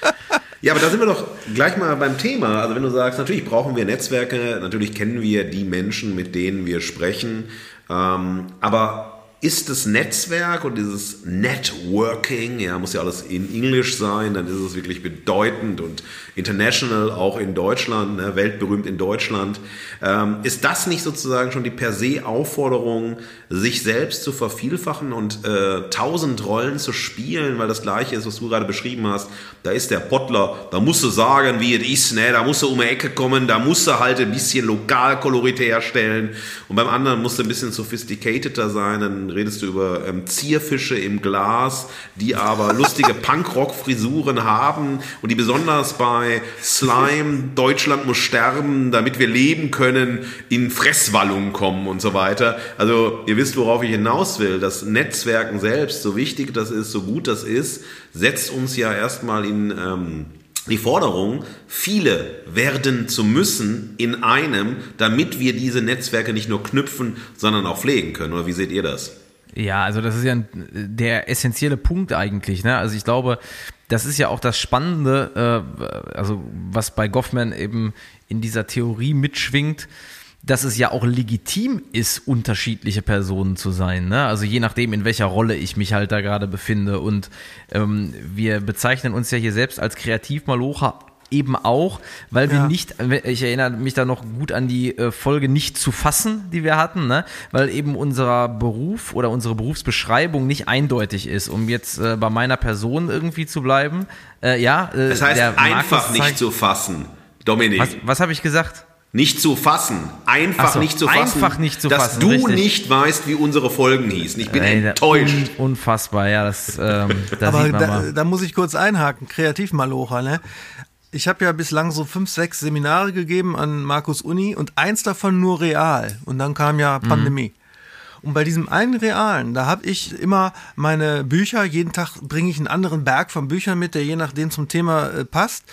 Ja, aber da sind wir doch gleich mal beim Thema. Also wenn du sagst, natürlich brauchen wir Netzwerke, natürlich kennen wir die Menschen, mit denen wir sprechen. Ähm, aber ist das Netzwerk und dieses Networking, ja, muss ja alles in Englisch sein, dann ist es wirklich bedeutend und international, auch in Deutschland, ne, weltberühmt in Deutschland. Ähm, ist das nicht sozusagen schon die per se Aufforderung, sich selbst zu vervielfachen und äh, tausend Rollen zu spielen, weil das gleiche ist, was du gerade beschrieben hast. Da ist der Pottler, da musst du sagen, wie es ist, ne, da musst du um die Ecke kommen, da musst du halt ein bisschen Lokalkolorit herstellen und beim anderen musst du ein bisschen sophisticateder sein, dann redest du über ähm, Zierfische im Glas, die aber lustige Punkrock-Frisuren haben und die besonders bei Slime, Deutschland muss sterben, damit wir leben können, in Fresswallungen kommen und so weiter. Also ihr wisst, worauf ich hinaus will. Das Netzwerken selbst, so wichtig das ist, so gut das ist, setzt uns ja erstmal in... Ähm, die Forderung, viele werden zu müssen in einem, damit wir diese Netzwerke nicht nur knüpfen, sondern auch pflegen können. Oder wie seht ihr das? Ja, also das ist ja der essentielle Punkt eigentlich. Ne? Also ich glaube, das ist ja auch das Spannende, äh, also was bei Goffman eben in dieser Theorie mitschwingt, dass es ja auch legitim ist, unterschiedliche Personen zu sein. Ne? Also je nachdem, in welcher Rolle ich mich halt da gerade befinde. Und ähm, wir bezeichnen uns ja hier selbst als Kreativmalocher eben auch, weil wir ja. nicht, ich erinnere mich da noch gut an die äh, Folge nicht zu fassen, die wir hatten, ne? weil eben unser Beruf oder unsere Berufsbeschreibung nicht eindeutig ist, um jetzt äh, bei meiner Person irgendwie zu bleiben. Äh, ja, äh, das heißt einfach nicht zeigt, zu fassen, Dominik. Was, was habe ich gesagt? Nicht zu fassen. Einfach so, nicht zu fassen. Einfach nicht zu dass fassen. Dass du richtig. nicht weißt, wie unsere Folgen hießen. Ich bin Ey, enttäuscht. Un unfassbar, ja. Das, ähm, da Aber da, da, muss ich kurz einhaken. Kreativmalocher, ne? Ich habe ja bislang so fünf, sechs Seminare gegeben an Markus Uni und eins davon nur real. Und dann kam ja mhm. Pandemie. Mhm. Und bei diesem einen realen, da habe ich immer meine Bücher, jeden Tag bringe ich einen anderen Berg von Büchern mit, der je nachdem zum Thema äh, passt.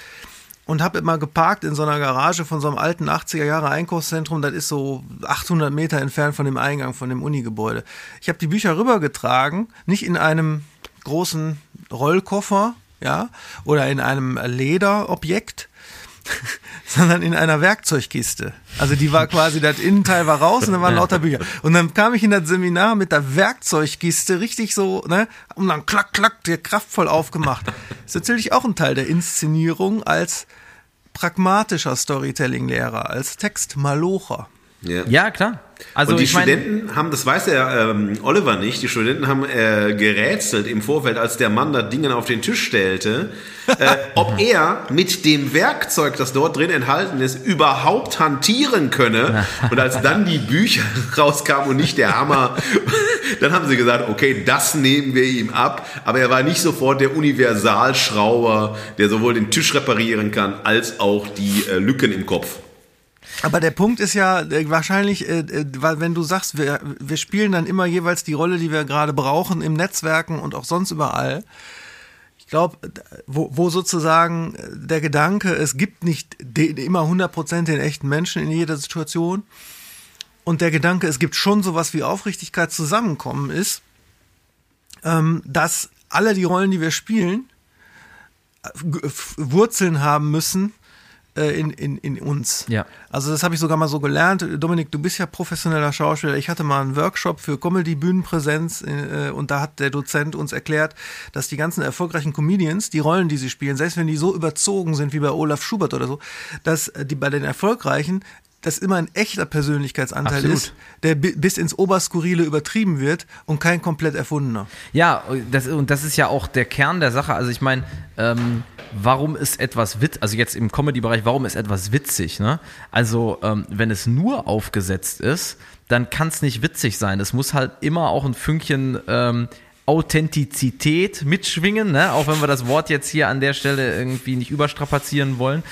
Und habe immer geparkt in so einer Garage von so einem alten 80er Jahre Einkaufszentrum. Das ist so 800 Meter entfernt von dem Eingang von dem Unigebäude. Ich habe die Bücher rübergetragen, nicht in einem großen Rollkoffer, ja, oder in einem Lederobjekt, sondern in einer Werkzeugkiste. Also die war quasi, das Innenteil war raus und dann waren lauter Bücher. Und dann kam ich in das Seminar mit der Werkzeugkiste richtig so, ne, und dann klack, klack, der kraftvoll aufgemacht. Das ist natürlich auch ein Teil der Inszenierung als pragmatischer Storytelling-Lehrer, als Textmalocher. Ja. ja, klar. Also und die Studenten mein, haben, das weiß der ähm, Oliver nicht, die Studenten haben äh, gerätselt im Vorfeld, als der Mann da Dinge auf den Tisch stellte, äh, ob er mit dem Werkzeug, das dort drin enthalten ist, überhaupt hantieren könne. Und als dann die Bücher rauskamen und nicht der Hammer, dann haben sie gesagt, okay, das nehmen wir ihm ab. Aber er war nicht sofort der Universalschrauber, der sowohl den Tisch reparieren kann, als auch die äh, Lücken im Kopf. Aber der Punkt ist ja äh, wahrscheinlich, äh, äh, wenn du sagst, wir, wir spielen dann immer jeweils die Rolle, die wir gerade brauchen im Netzwerken und auch sonst überall. Ich glaube, wo, wo sozusagen der Gedanke, es gibt nicht den, immer 100% den echten Menschen in jeder Situation und der Gedanke, es gibt schon sowas wie Aufrichtigkeit zusammenkommen ist, ähm, dass alle die Rollen, die wir spielen, Wurzeln haben müssen in, in, in uns. Ja. Also das habe ich sogar mal so gelernt. Dominik, du bist ja professioneller Schauspieler. Ich hatte mal einen Workshop für Comedy-Bühnenpräsenz äh, und da hat der Dozent uns erklärt, dass die ganzen erfolgreichen Comedians, die Rollen, die sie spielen, selbst wenn die so überzogen sind wie bei Olaf Schubert oder so, dass die bei den Erfolgreichen das immer ein echter Persönlichkeitsanteil Absolut. ist, der bi- bis ins Oberskurrile übertrieben wird und kein komplett erfundener. Ja, das, und das ist ja auch der Kern der Sache. Also ich meine, ähm, warum ist etwas witz, also jetzt im Comedy-Bereich, warum ist etwas witzig? Ne? Also ähm, wenn es nur aufgesetzt ist, dann kann es nicht witzig sein. Es muss halt immer auch ein Fünkchen ähm, Authentizität mitschwingen, ne? auch wenn wir das Wort jetzt hier an der Stelle irgendwie nicht überstrapazieren wollen.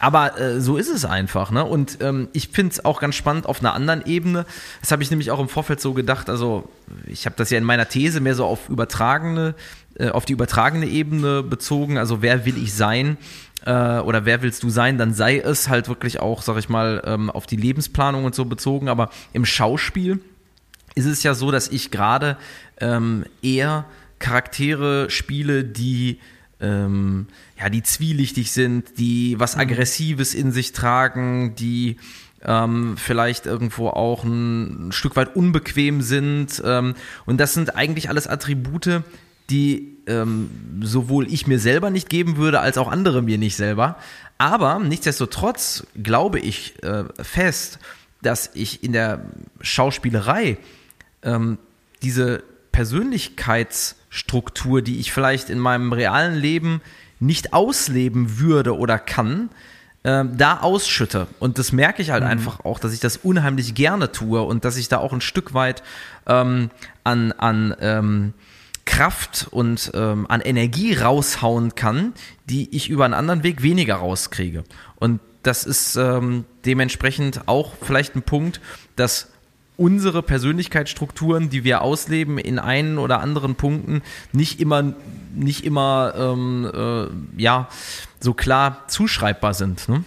Aber äh, so ist es einfach, ne? Und ähm, ich finde es auch ganz spannend auf einer anderen Ebene. Das habe ich nämlich auch im Vorfeld so gedacht. Also ich habe das ja in meiner These mehr so auf übertragene, auf die übertragene Ebene bezogen. Also wer will ich sein? Äh, oder wer willst du sein? Dann sei es halt wirklich auch, sag ich mal, ähm, auf die Lebensplanung und so bezogen. Aber im Schauspiel ist es ja so, dass ich gerade ähm, eher Charaktere spiele, die ähm, ja, die zwielichtig sind, die was Aggressives in sich tragen, die ähm, vielleicht irgendwo auch ein, Stück weit unbequem sind. Ähm, und das sind eigentlich alles Attribute, die ähm, sowohl ich mir selber nicht geben würde, als auch andere mir nicht selber. Aber nichtsdestotrotz glaube ich äh, fest, dass ich in der Schauspielerei ähm, diese Persönlichkeitsstruktur, die ich vielleicht in meinem realen Leben nicht ausleben würde oder kann, ähm, da ausschütte. Und das merke ich halt einfach auch, dass ich das unheimlich gerne tue und dass ich da auch ein Stück weit ähm, an, an ähm, Kraft und ähm, an Energie raushauen kann, die ich über einen anderen Weg weniger rauskriege. Und das ist ähm, dementsprechend auch vielleicht ein Punkt, dass unsere Persönlichkeitsstrukturen, die wir ausleben, in einen oder anderen Punkten nicht immer, nicht immer ähm, äh, ja, so klar zuschreibbar sind. Ne?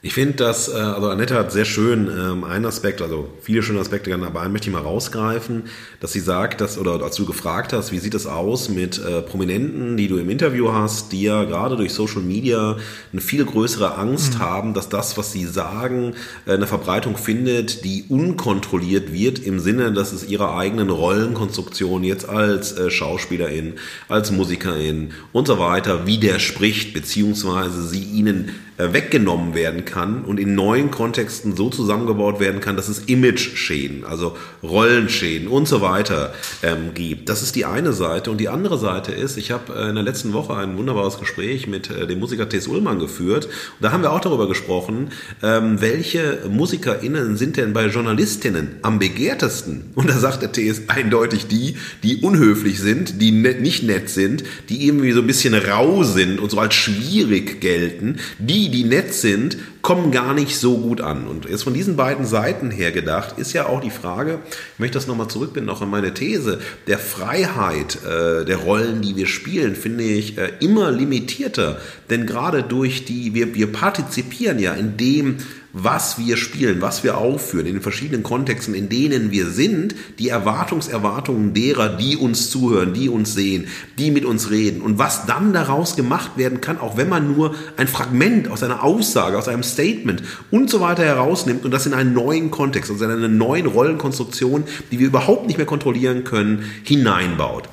Ich finde, dass, äh, also Annette hat sehr schön ähm, einen Aspekt, also viele schöne Aspekte, aber einen möchte ich mal rausgreifen, dass sie sagt, dass, oder als du gefragt hast, wie sieht es aus mit äh, Prominenten, die du im Interview hast, die ja gerade durch Social Media eine viel größere Angst haben, dass das, was sie sagen, äh, eine Verbreitung findet, die unkontrolliert wird, im Sinne, dass es ihrer eigenen Rollenkonstruktion jetzt als äh, Schauspielerin, als Musikerin und so weiter widerspricht, beziehungsweise sie ihnen weggenommen werden kann und in neuen Kontexten so zusammengebaut werden kann, dass es Image-Schäden, also Rollenschäden und so weiter ähm, gibt. Das ist die eine Seite. Und die andere Seite ist, ich habe äh, in der letzten Woche ein wunderbares Gespräch mit äh, dem Musiker Tess Ullmann geführt. Und da haben wir auch darüber gesprochen, ähm, welche MusikerInnen sind denn bei Journalistinnen am begehrtesten? Und da sagt der Tess eindeutig die, die unhöflich sind, die net, nicht nett sind, die irgendwie so ein bisschen rau sind und so als schwierig gelten. Die, die nett sind, kommen gar nicht so gut an. Und jetzt von diesen beiden Seiten her gedacht, ist ja auch die Frage, ich möchte das nochmal zurückbinden, auch an meine These, der Freiheit äh, der Rollen, die wir spielen, finde ich äh, immer limitierter. Denn gerade durch die, wir, wir partizipieren ja in dem, was wir spielen, was wir aufführen, in den verschiedenen Kontexten, in denen wir sind, die Erwartungserwartungen derer, die uns zuhören, die uns sehen, die mit uns reden und was dann daraus gemacht werden kann, auch wenn man nur ein Fragment aus einer Aussage, aus einem Statement und so weiter herausnimmt und das in einen neuen Kontext, also in eine neuen Rollenkonstruktion, die wir überhaupt nicht mehr kontrollieren können, hineinbaut.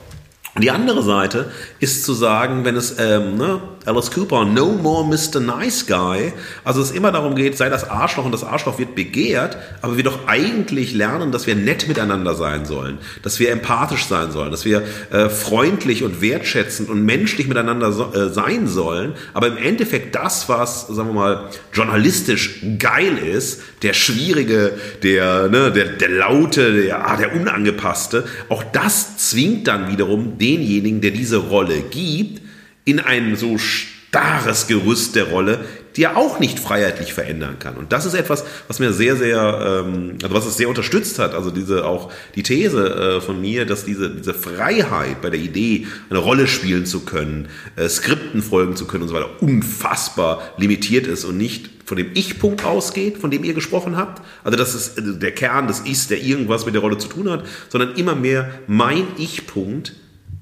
Die andere Seite ist zu sagen, wenn es, ähm, ne, Alice Cooper, no more Mr. Nice Guy, also es immer darum geht, sei das Arschloch und das Arschloch wird begehrt, aber wir doch eigentlich lernen, dass wir nett miteinander sein sollen, dass wir empathisch sein sollen, dass wir äh, freundlich und wertschätzend und menschlich miteinander so, äh, sein sollen, aber im Endeffekt das, was, sagen wir mal, journalistisch geil ist, der Schwierige, der, ne, der, der Laute, der, ah, der Unangepasste, auch das zwingt dann wiederum denjenigen, der diese Rolle gibt, in ein so starres Gerüst der Rolle, die er auch nicht freiheitlich verändern kann. Und das ist etwas, was mir sehr, sehr, ähm, also was es sehr unterstützt hat. Also diese auch die These äh, von mir, dass diese, diese Freiheit bei der Idee, eine Rolle spielen zu können, äh, Skripten folgen zu können und so weiter, unfassbar limitiert ist und nicht von dem Ich-Punkt ausgeht, von dem ihr gesprochen habt. Also das ist äh, der Kern des Ichs, der irgendwas mit der Rolle zu tun hat, sondern immer mehr mein Ich-Punkt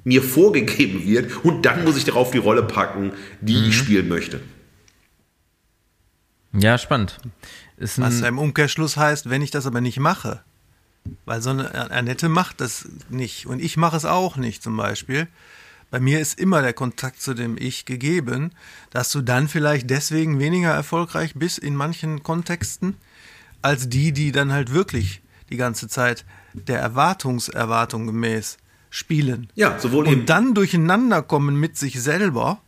mir vorgegeben wird und dann muss ich darauf die Rolle packen, die ich spielen möchte. Ja, spannend. Ist Was ein, im Umkehrschluss heißt, wenn ich das aber nicht mache, weil so eine Annette macht das nicht und ich mache es auch nicht zum Beispiel, bei mir ist immer der Kontakt zu dem Ich gegeben, dass du dann vielleicht deswegen weniger erfolgreich bist in manchen Kontexten, als die, die dann halt wirklich die ganze Zeit der Erwartungserwartung gemäß spielen. Ja, sowohl eben. Und dann durcheinander kommen mit sich selber,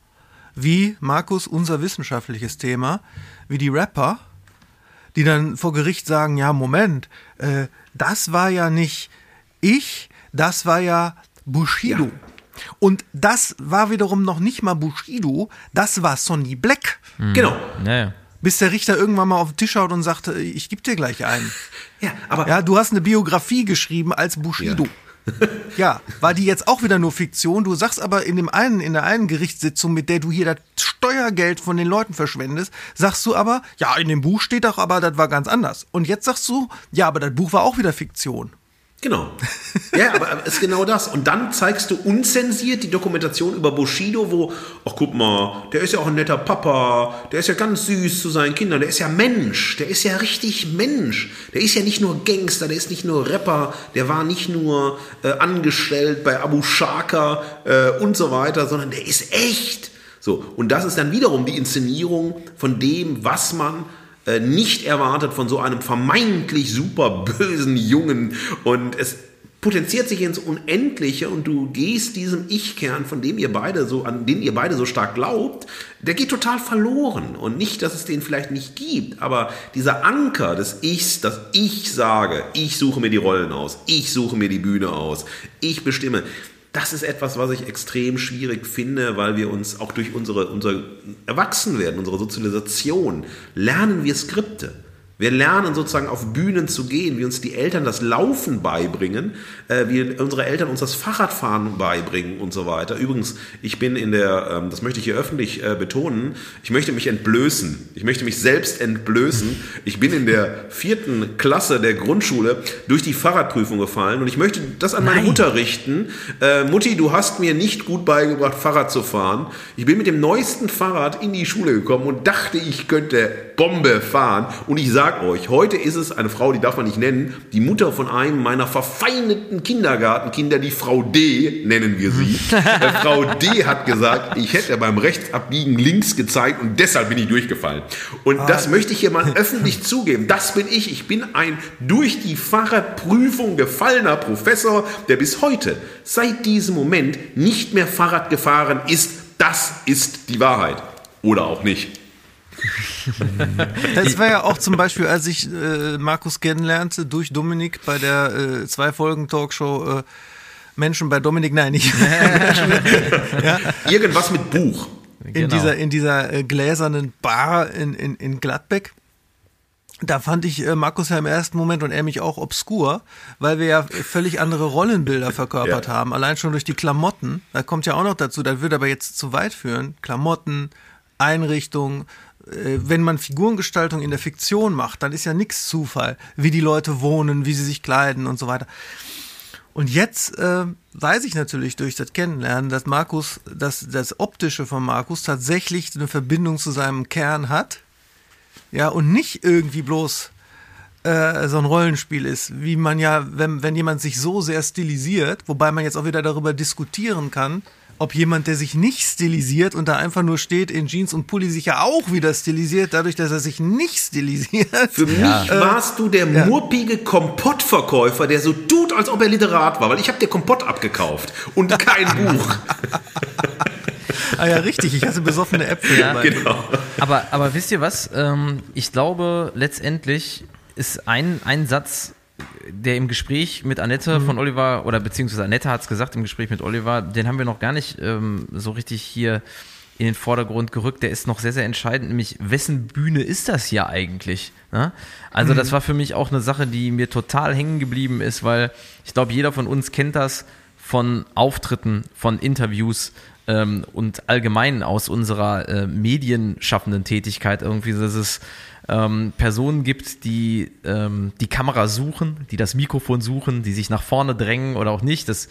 wie Markus, unser wissenschaftliches Thema, wie die Rapper, die dann vor Gericht sagen, ja, Moment, äh, das war ja nicht ich, das war ja Bushido. Und das war wiederum noch nicht mal Bushido, das war Sonny Black. Genau. Naja. Bis der Richter irgendwann mal auf den Tisch schaut und sagt, äh, ich geb dir gleich einen. Ja, aber Ja, du hast eine Biografie geschrieben als Bushido. Ja. war die jetzt auch wieder nur Fiktion? Du sagst aber in dem einen, in der einen Gerichtssitzung, mit der du hier das Steuergeld von den Leuten verschwendest, sagst du aber, ja, in dem Buch steht doch aber, das war ganz anders. Und jetzt sagst du, ja, aber das Buch war auch wieder Fiktion. Genau. Ja, aber ist genau das. Und dann zeigst du unzensiert die Dokumentation über Bushido, wo, ach guck mal, der ist ja auch ein netter Papa, der ist ja ganz süß zu seinen Kindern, der ist ja Mensch, der ist ja richtig Mensch. Der ist ja nicht nur Gangster, der ist nicht nur Rapper, der war nicht nur äh, angestellt bei Abu Shaka äh, und so weiter, sondern der ist echt. So, und das ist dann wiederum die Inszenierung von dem, was man äh, nicht erwartet von so einem vermeintlich super bösen Jungen und es potenziert sich ins Unendliche und du gehst diesem Ich-Kern, von dem ihr beide so, an den ihr beide so stark glaubt, der geht total verloren. Und nicht, dass es den vielleicht nicht gibt, aber dieser Anker des Ichs, dass ich sage, ich suche mir die Rollen aus, ich suche mir die Bühne aus, ich bestimme, das ist etwas, was ich extrem schwierig finde, weil wir uns auch durch unsere, unser Erwachsenwerden, unsere Sozialisation, lernen wir Skripte. Wir lernen sozusagen auf Bühnen zu gehen, wie uns die Eltern das Laufen beibringen, äh, wie unsere Eltern uns das Fahrradfahren beibringen und so weiter. Übrigens, ich bin in der, ähm, das möchte ich hier öffentlich äh, betonen, ich möchte mich entblößen. Ich möchte mich selbst entblößen. Ich bin in der vierten Klasse der Grundschule durch die Fahrradprüfung gefallen und ich möchte das an meine Mutter richten. Äh, Mutti, du hast mir nicht gut beigebracht, Fahrrad zu fahren. Ich bin mit dem neuesten Fahrrad in die Schule gekommen und dachte, ich könnte Bombe fahren. Und ich sag euch, heute ist es eine Frau, die darf man nicht nennen, die Mutter von einem meiner verfeindeten Kindergartenkinder, die Frau D, nennen wir sie. äh, Frau D hat gesagt, ich hätte beim Rechtsabbiegen links gezeigt und deshalb bin ich durchgefallen. Und das möchte ich hier mal öffentlich zugeben. Das bin ich. Ich bin ein durch die Fahrradprüfung gefallener Professor, der bis heute, seit diesem Moment, nicht mehr Fahrrad gefahren ist. Das ist die Wahrheit. Oder auch nicht. Das war ja auch zum Beispiel, als ich äh, Markus kennenlernte, durch Dominik bei der äh, Zwei-Folgen-Talkshow äh, Menschen bei Dominik, nein, nicht. Irgendwas mit Buch. in Genau. dieser, in dieser äh, gläsernen Bar in, in, in Gladbeck. Da fand ich äh, Markus ja im ersten Moment und er mich auch obskur, weil wir ja völlig andere Rollenbilder verkörpert Ja. haben. Allein schon durch die Klamotten. Da kommt ja auch noch dazu, das würde aber jetzt zu weit führen. Klamotten, Einrichtung. Äh, wenn man Figurengestaltung in der Fiktion macht, dann ist ja nichts Zufall, wie die Leute wohnen, wie sie sich kleiden und so weiter. Und jetzt äh, weiß ich natürlich durch das Kennenlernen, dass Markus, dass das Optische von Markus tatsächlich eine Verbindung zu seinem Kern hat. Ja, und nicht irgendwie bloß äh, so ein Rollenspiel ist, wie man ja, wenn, wenn jemand sich so sehr stilisiert, wobei man jetzt auch wieder darüber diskutieren kann, ob jemand, der sich nicht stilisiert und da einfach nur steht in Jeans und Pulli, sich ja auch wieder stilisiert, dadurch, dass er sich nicht stilisiert. Für mich warst du der murpige Kompottverkäufer, der so tut, als ob er Literat war, weil ich habe dir Kompott abgekauft und kein Buch. Ah ja, richtig, ich hatte besoffene Äpfel Ja, dabei. Genau. Aber, aber wisst ihr was? Ähm, ich glaube, letztendlich ist ein, ein Satz, der im Gespräch mit Annette Mhm. von Oliver, oder beziehungsweise Annette hat es gesagt im Gespräch mit Oliver, den haben wir noch gar nicht ähm, so richtig hier in den Vordergrund gerückt. Der ist noch sehr, sehr entscheidend, nämlich wessen Bühne ist das hier eigentlich? Ne? Also Mhm. das war für mich auch eine Sache, die mir total hängen geblieben ist, weil ich glaube, jeder von uns kennt das von Auftritten, von Interviews ähm, und allgemein aus unserer äh, medienschaffenden Tätigkeit irgendwie, dass es ähm, Personen gibt, die ähm, die Kamera suchen, die das Mikrofon suchen, die sich nach vorne drängen oder auch nicht. Das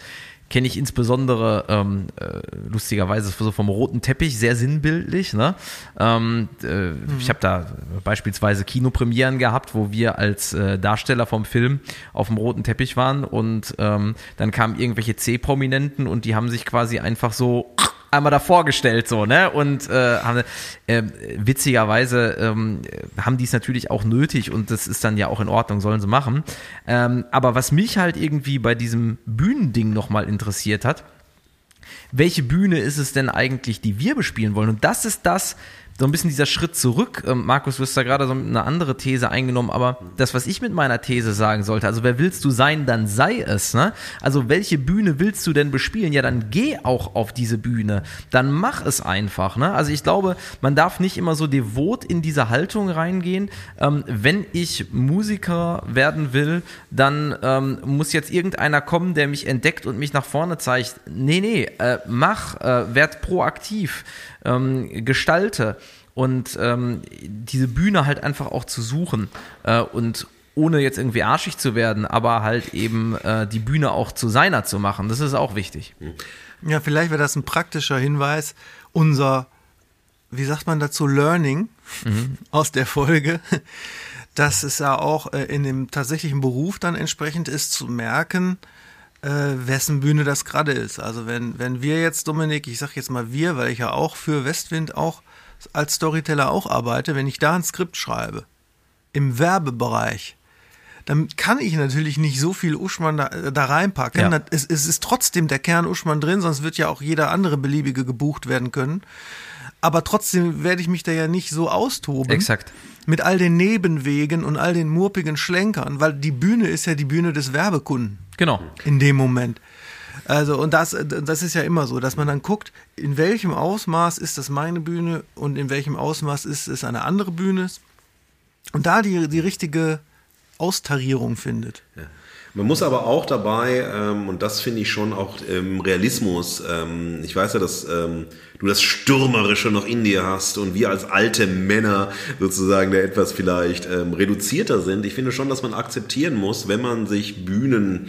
kenne ich insbesondere ähm, äh, lustigerweise so vom roten Teppich sehr sinnbildlich. Ne? Ähm, äh, Ich habe da beispielsweise Kinopremieren gehabt, wo wir als äh, Darsteller vom Film auf dem roten Teppich waren und ähm, dann kamen irgendwelche C-Prominenten und die haben sich quasi einfach so einmal davor gestellt so ne und äh, haben, äh, witzigerweise ähm, haben die es natürlich auch nötig und das ist dann ja auch in Ordnung sollen sie machen ähm, aber was mich halt irgendwie bei diesem Bühnending noch mal interessiert hat welche Bühne ist es denn eigentlich, die wir bespielen wollen? Und das ist das, so ein bisschen dieser Schritt zurück. Ähm, Markus, du hast da gerade so eine andere These eingenommen, aber das, was ich mit meiner These sagen sollte, also wer willst du sein, dann sei es. Ne? Also welche Bühne willst du denn bespielen? Ja, dann geh auch auf diese Bühne. Dann mach es einfach. Ne? Also ich glaube, man darf nicht immer so devot in diese Haltung reingehen. Ähm, wenn ich Musiker werden will, dann ähm, muss jetzt irgendeiner kommen, der mich entdeckt und mich nach vorne zeigt. Nee, nee, äh, mach, äh, werd proaktiv ähm, gestalte und ähm, diese Bühne halt einfach auch zu suchen äh, und ohne jetzt irgendwie arschig zu werden, aber halt eben äh, die Bühne auch zu seiner zu machen. Das ist auch wichtig. Ja, vielleicht wäre das ein praktischer Hinweis. Unser, wie sagt man dazu, Learning aus der Folge, dass es ja auch äh, in dem tatsächlichen Beruf dann entsprechend ist, zu merken, wessen Bühne das gerade ist. Also wenn, wenn wir jetzt, Dominik, ich sag jetzt mal wir, weil ich ja auch für Westwind auch als Storyteller auch arbeite, wenn ich da ein Skript schreibe, im Werbebereich, dann kann ich natürlich nicht so viel Uschmann da, da reinpacken. Ja. Es, es ist trotzdem der Kern Uschmann drin, sonst wird ja auch jeder andere beliebige gebucht werden können. Aber trotzdem werde ich mich da ja nicht so austoben. Exakt. Mit all den Nebenwegen und all den murpigen Schlenkern, weil die Bühne ist ja die Bühne des Werbekunden Genau. in dem Moment. Also, und das, das ist ja immer so, dass man dann guckt, in welchem Ausmaß ist das meine Bühne und in welchem Ausmaß ist es eine andere Bühne. Und da die, die richtige Austarierung findet. Man muss aber auch dabei, ähm, und das finde ich schon auch im Realismus, ähm, ich weiß ja, dass ähm, du das Stürmerische noch in dir hast und wir als alte Männer sozusagen da etwas vielleicht ähm, reduzierter sind. Ich finde schon, dass man akzeptieren muss, wenn man sich Bühnen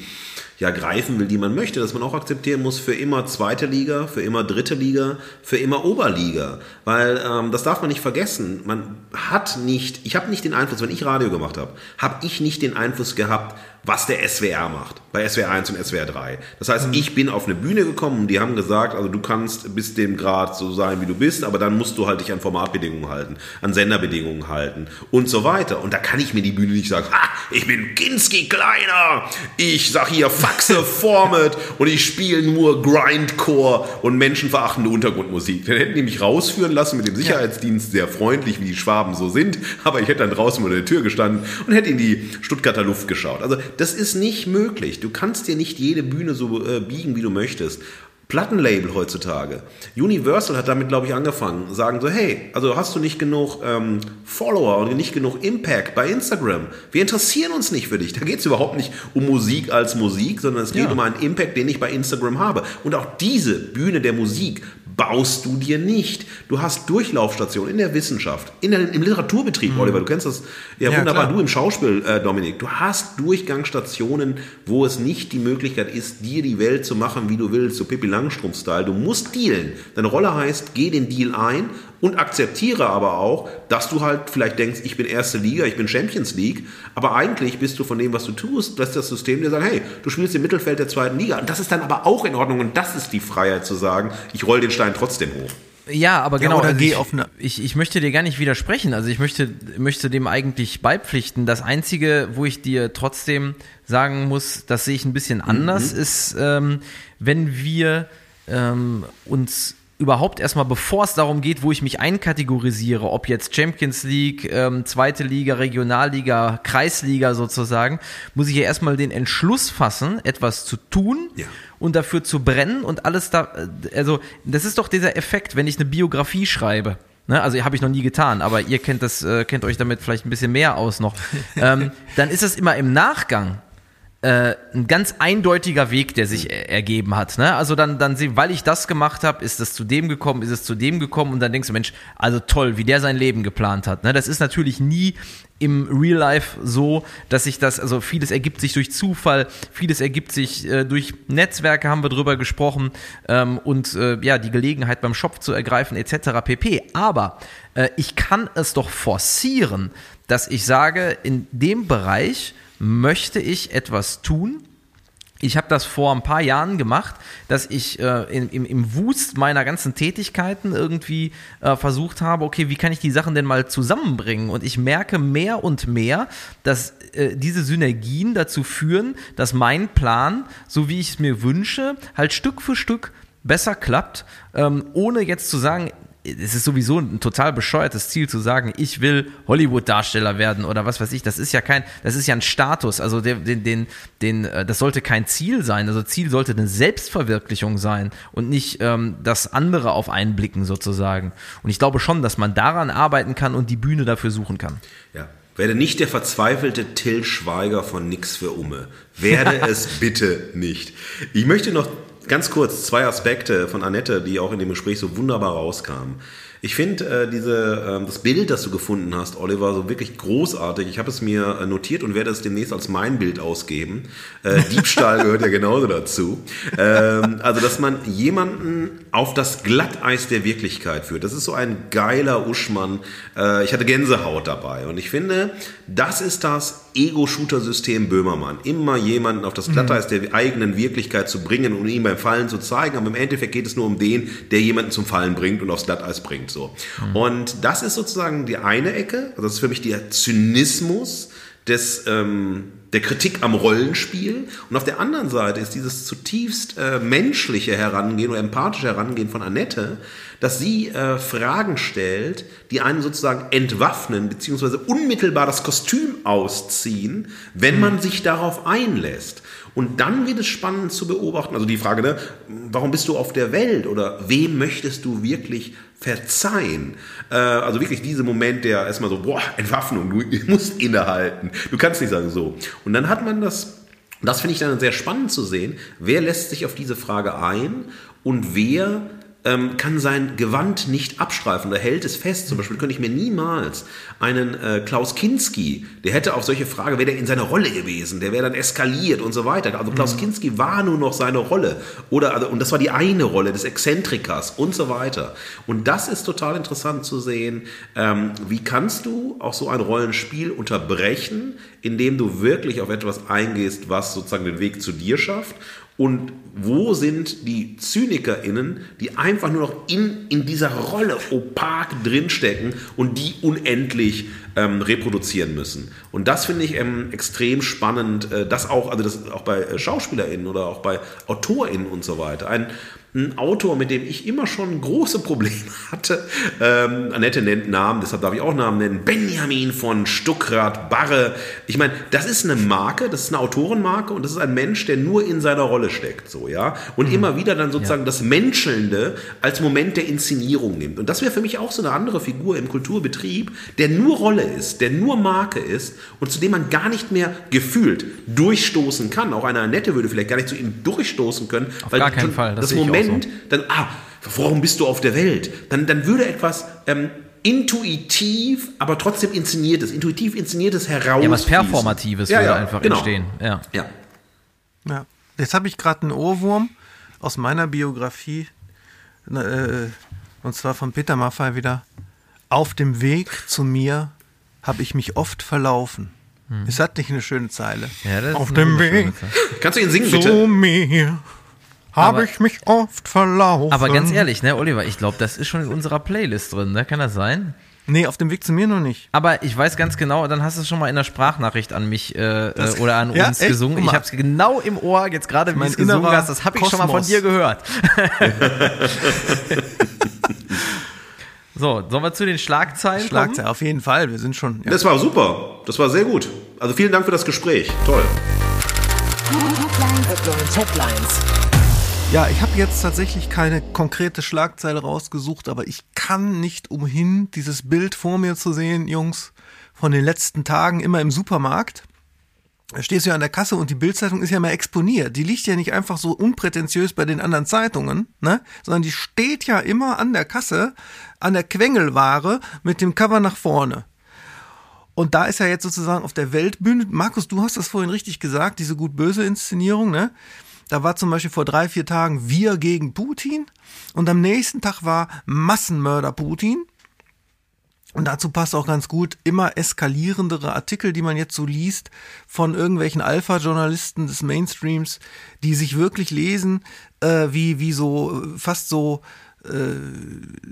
ja greifen will, die man möchte, dass man auch akzeptieren muss für immer zweite Liga, für immer dritte Liga, für immer Oberliga, weil ähm, das darf man nicht vergessen. Man hat nicht, ich habe nicht den Einfluss, wenn ich Radio gemacht habe, habe ich nicht den Einfluss gehabt, was der SWR macht, bei SWR 1 und SWR 3. Das heißt, ich bin auf eine Bühne gekommen und die haben gesagt, also du kannst bis dem Grad so sein, wie du bist, aber dann musst du halt dich an Formatbedingungen halten, an Senderbedingungen halten und so weiter. Und da kann ich mir die Bühne nicht sagen, ha, ich bin Kinski Kleiner, ich sag hier Faxe Format und ich spiele nur Grindcore und menschenverachtende Untergrundmusik. Dann hätten die mich rausführen lassen mit dem Sicherheitsdienst, sehr freundlich, wie die Schwaben so sind, aber ich hätte dann draußen vor der Tür gestanden und hätte in die Stuttgarter Luft geschaut. Also das ist nicht möglich. Du kannst dir nicht jede Bühne so äh, biegen, wie du möchtest. Plattenlabel heutzutage. Universal hat damit, glaube ich, angefangen. Sagen so, hey, also hast du nicht genug ähm, Follower und nicht genug Impact bei Instagram? Wir interessieren uns nicht für dich. Da geht es überhaupt nicht um Musik als Musik, sondern es geht Ja. um einen Impact, den ich bei Instagram habe. Und auch diese Bühne der Musik baust du dir nicht. Du hast Durchlaufstationen in der Wissenschaft, in der, im Literaturbetrieb, Oliver, du kennst das ja, Ja, wunderbar, klar. du im Schauspiel, äh, Dominik. Du hast Durchgangsstationen, wo es nicht die Möglichkeit ist, dir die Welt zu machen, wie du willst, so Pippi Langstrumpf-Style. Du musst dealen. Deine Rolle heißt, geh den Deal ein und akzeptiere aber auch, dass du halt vielleicht denkst, ich bin erste Liga, ich bin Champions League, aber eigentlich bist du von dem, was du tust, das ist das System, der sagt, hey, du spielst im Mittelfeld der zweiten Liga. Und das ist dann aber auch in Ordnung und das ist die Freiheit zu sagen, ich roll den Stein trotzdem hoch. Ja, aber genau. oder also geh ich, auf eine- ich, ich möchte dir gar nicht widersprechen. Also ich möchte, möchte dem eigentlich beipflichten. Das Einzige, wo ich dir trotzdem sagen muss, das sehe ich ein bisschen anders, ist, ähm, wenn wir ähm, uns überhaupt erstmal, bevor es darum geht, wo ich mich einkategorisiere, ob jetzt Champions League, ähm, zweite Liga, Regionalliga, Kreisliga sozusagen, muss ich ja erstmal den Entschluss fassen, etwas zu tun Ja. und dafür zu brennen und alles da, äh, also das ist doch dieser Effekt, wenn ich eine Biografie schreibe. Ne, also habe ich noch nie getan, aber ihr kennt das, äh, kennt euch damit vielleicht ein bisschen mehr aus noch. ähm, dann ist es immer im Nachgang äh, ein ganz eindeutiger Weg, der sich er ergeben hat. Ne? Also dann, dann, weil ich das gemacht habe, ist es zu dem gekommen, ist es zu dem gekommen und dann denkst du, Mensch, also toll, wie der sein Leben geplant hat. Ne? Das ist natürlich nie im Real Life so, dass sich das, also vieles ergibt sich durch Zufall, vieles ergibt sich äh, durch Netzwerke, haben wir drüber gesprochen, ähm, und äh, ja, die Gelegenheit beim Shop zu ergreifen, etc. pp. Aber äh, ich kann es doch forcieren, dass ich sage, in dem Bereich möchte ich etwas tun, ich habe das vor ein paar Jahren gemacht, dass ich äh, in, im, im Wust meiner ganzen Tätigkeiten irgendwie äh, versucht habe, okay, wie kann ich die Sachen denn mal zusammenbringen? Und ich merke mehr und mehr, dass äh, diese Synergien dazu führen, dass mein Plan, so wie ich es mir wünsche, halt Stück für Stück besser klappt, ähm, ohne jetzt zu sagen, es ist sowieso ein total bescheuertes Ziel zu sagen, ich will Hollywood-Darsteller werden oder was weiß ich. Das ist ja kein, das ist ja ein Status. Also den, den, den, den, äh, das sollte kein Ziel sein. Also Ziel sollte eine Selbstverwirklichung sein und nicht ähm, das andere auf einen blicken sozusagen. Und ich glaube schon, dass man daran arbeiten kann und die Bühne dafür suchen kann. Ja. Werde nicht der verzweifelte Till Schweiger von Nix für Umme. Werde es bitte nicht. Ich möchte noch ganz kurz zwei Aspekte von Annette, die auch in dem Gespräch so wunderbar rauskamen. Ich finde äh, diese ähm, das Bild, das du gefunden hast, Oliver, so wirklich großartig. Ich habe es mir äh, notiert und werde es demnächst als mein Bild ausgeben. Äh, Diebstahl gehört ja genauso dazu. Ähm, also, dass man jemanden auf das Glatteis der Wirklichkeit führt. Das ist so ein geiler Uschmann. Äh, ich hatte Gänsehaut dabei und ich finde, das ist das Ego-Shooter-System Böhmermann. Immer jemanden auf das Glatteis der eigenen Wirklichkeit zu bringen und ihm beim Fallen zu zeigen. Aber im Endeffekt geht es nur um den, der jemanden zum Fallen bringt und aufs Glatteis bringt. So. Und das ist sozusagen die eine Ecke. Also das ist für mich der Zynismus des, ähm, der Kritik am Rollenspiel. Und auf der anderen Seite ist dieses zutiefst äh, menschliche Herangehen oder empathische Herangehen von Annette, dass sie äh, Fragen stellt, die einen sozusagen entwaffnen, beziehungsweise unmittelbar das Kostüm ausziehen, wenn man sich darauf einlässt. Und dann wird es spannend zu beobachten, also die Frage, ne, warum bist du auf der Welt oder wem möchtest du wirklich verzeihen? Äh, also wirklich dieser Moment, der erstmal so, boah, Entwaffnung, du musst innehalten. Du kannst nicht sagen so. Und dann hat man das, das finde ich dann sehr spannend zu sehen, wer lässt sich auf diese Frage ein und wer ähm, kann sein Gewand nicht abstreifen oder hält es fest. Zum Beispiel könnte ich mir niemals einen äh, Klaus Kinski, der hätte auf solche Frage, wäre der in seiner Rolle gewesen, der wäre dann eskaliert und so weiter. Also Klaus Kinski war nur noch seine Rolle. Oder, also, und das war die eine Rolle des Exzentrikers und so weiter. Und das ist total interessant zu sehen. Ähm, wie kannst du auch so ein Rollenspiel unterbrechen, indem du wirklich auf etwas eingehst, was sozusagen den Weg zu dir schafft und wo sind die ZynikerInnen, die einfach nur noch in, in dieser Rolle opak drinstecken und die unendlich ähm, reproduzieren müssen? Und das finde ich ähm, extrem spannend, äh, das auch, also das auch bei äh, SchauspielerInnen oder auch bei AutorInnen und so weiter. Ein, ein Autor, mit dem ich immer schon große Probleme hatte. Ähm, Annette nennt Namen, deshalb darf ich auch Namen nennen. Benjamin von Stuckrad Barre. Ich meine, das ist eine Marke, das ist eine Autorenmarke und das ist ein Mensch, der nur in seiner Rolle steckt, so, ja. Und immer wieder dann sozusagen das Menschelnde als Moment der Inszenierung nimmt. Und das wäre für mich auch so eine andere Figur im Kulturbetrieb, der nur Rolle ist, der nur Marke ist und zu dem man gar nicht mehr gefühlt durchstoßen kann. Auch eine Annette würde vielleicht gar nicht zu ihm durchstoßen können. Auf gar keinen Fall, das Das, Moment, so. dann, ah, warum bist du auf der Welt? Dann, dann würde etwas ähm, intuitiv, aber trotzdem inszeniertes, intuitiv inszeniertes heraus. Ja, was Performatives Ja, würde ja, einfach genau. entstehen. Ja. Ja. Ja. Jetzt habe ich gerade einen Ohrwurm aus meiner Biografie, äh, und zwar von Peter Maffay wieder. Auf dem Weg zu mir habe ich mich oft verlaufen. Ist das nicht eine schöne Zeile? Hm. Ja, das ist Auf dem Weg. Kannst du ihn singen, zu bitte? mir Aber- habe ich mich oft verlaufen. Aber ganz ehrlich, ne, Oliver, ich glaube, das ist schon in unserer Playlist drin, ne? Kann das sein? Nee, auf dem Weg zu mir noch nicht. Aber ich weiß ganz genau, dann hast du es schon mal in der Sprachnachricht an mich äh, äh, oder an Ja, uns echt? gesungen. Ich habe es genau im Ohr, jetzt gerade wie du es gesungen hast, das habe ich schon mal von Kosmos. dir gehört. so, sollen wir zu den Schlagzeilen Schlagzeile, auf jeden Fall. Wir sind schon. Ja. Das war super. Das war sehr gut. Also vielen Dank für das Gespräch. Toll. Headlines, Headlines. Ja, ich habe jetzt tatsächlich keine konkrete Schlagzeile rausgesucht, aber ich kann nicht umhin, dieses Bild vor mir zu sehen, Jungs, von den letzten Tagen immer im Supermarkt. da stehst du ja an der Kasse und die Bildzeitung ist ja mal exponiert. Die liegt ja nicht einfach so unprätentiös bei den anderen Zeitungen, ne? Sondern die steht ja immer an der Kasse, an der Quengelware mit dem Cover nach vorne. Und da ist ja jetzt sozusagen auf der Weltbühne, Markus, du hast das vorhin richtig gesagt, diese gut-böse Inszenierung, ne? Da war zum Beispiel vor drei, vier Tagen Wir gegen Putin und am nächsten Tag war Massenmörder Putin. Und dazu passt auch ganz gut immer eskalierendere Artikel, die man jetzt so liest von irgendwelchen Alpha-Journalisten des Mainstreams, die sich wirklich lesen, äh, wie, wie so, fast so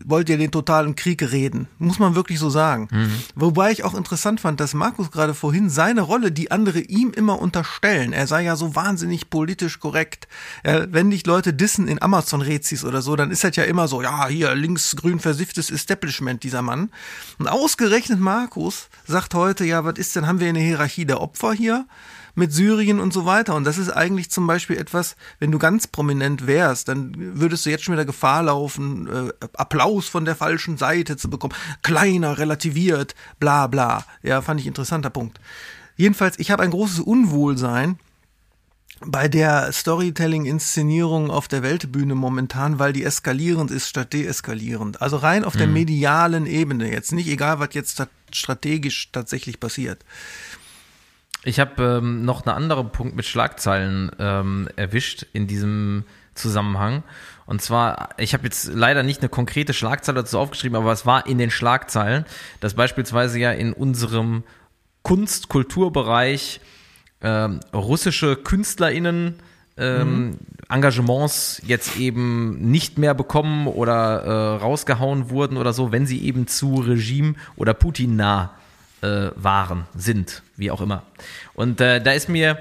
wollt ihr den totalen Krieg reden. Muss man wirklich so sagen. Mhm. Wobei ich auch interessant fand, dass Markus gerade vorhin seine Rolle, die andere ihm immer unterstellen, er sei ja so wahnsinnig politisch korrekt. Ja, wenn dich Leute dissen in Amazon-Rezis oder so, dann ist das ja immer so, ja, hier linksgrün versifftes Establishment, dieser Mann. Und ausgerechnet Markus sagt heute, ja, was ist denn, haben wir eine Hierarchie der Opfer hier? Mit Syrien und so weiter. Und das ist eigentlich zum Beispiel etwas, wenn du ganz prominent wärst, dann würdest du jetzt schon wieder Gefahr laufen, äh, Applaus von der falschen Seite zu bekommen. Kleiner, relativiert, bla bla. Ja, fand ich interessanter Punkt. Jedenfalls, ich habe ein großes Unwohlsein bei der Storytelling-Inszenierung auf der Weltbühne momentan, weil die eskalierend ist statt deeskalierend. Also rein auf der mhm. medialen Ebene jetzt, nicht egal, was jetzt strategisch tatsächlich passiert. Ich habe ähm, noch einen anderen Punkt mit Schlagzeilen ähm, erwischt in diesem Zusammenhang. Und zwar, ich habe jetzt leider nicht eine konkrete Schlagzeile dazu aufgeschrieben, aber es war in den Schlagzeilen, dass beispielsweise ja in unserem Kunst-Kulturbereich ähm, russische KünstlerInnen ähm, mhm. Engagements jetzt eben nicht mehr bekommen oder äh, rausgehauen wurden oder so, wenn sie eben zu Regime oder Putin nah äh, waren, sind, wie auch immer. Und äh, da ist mir,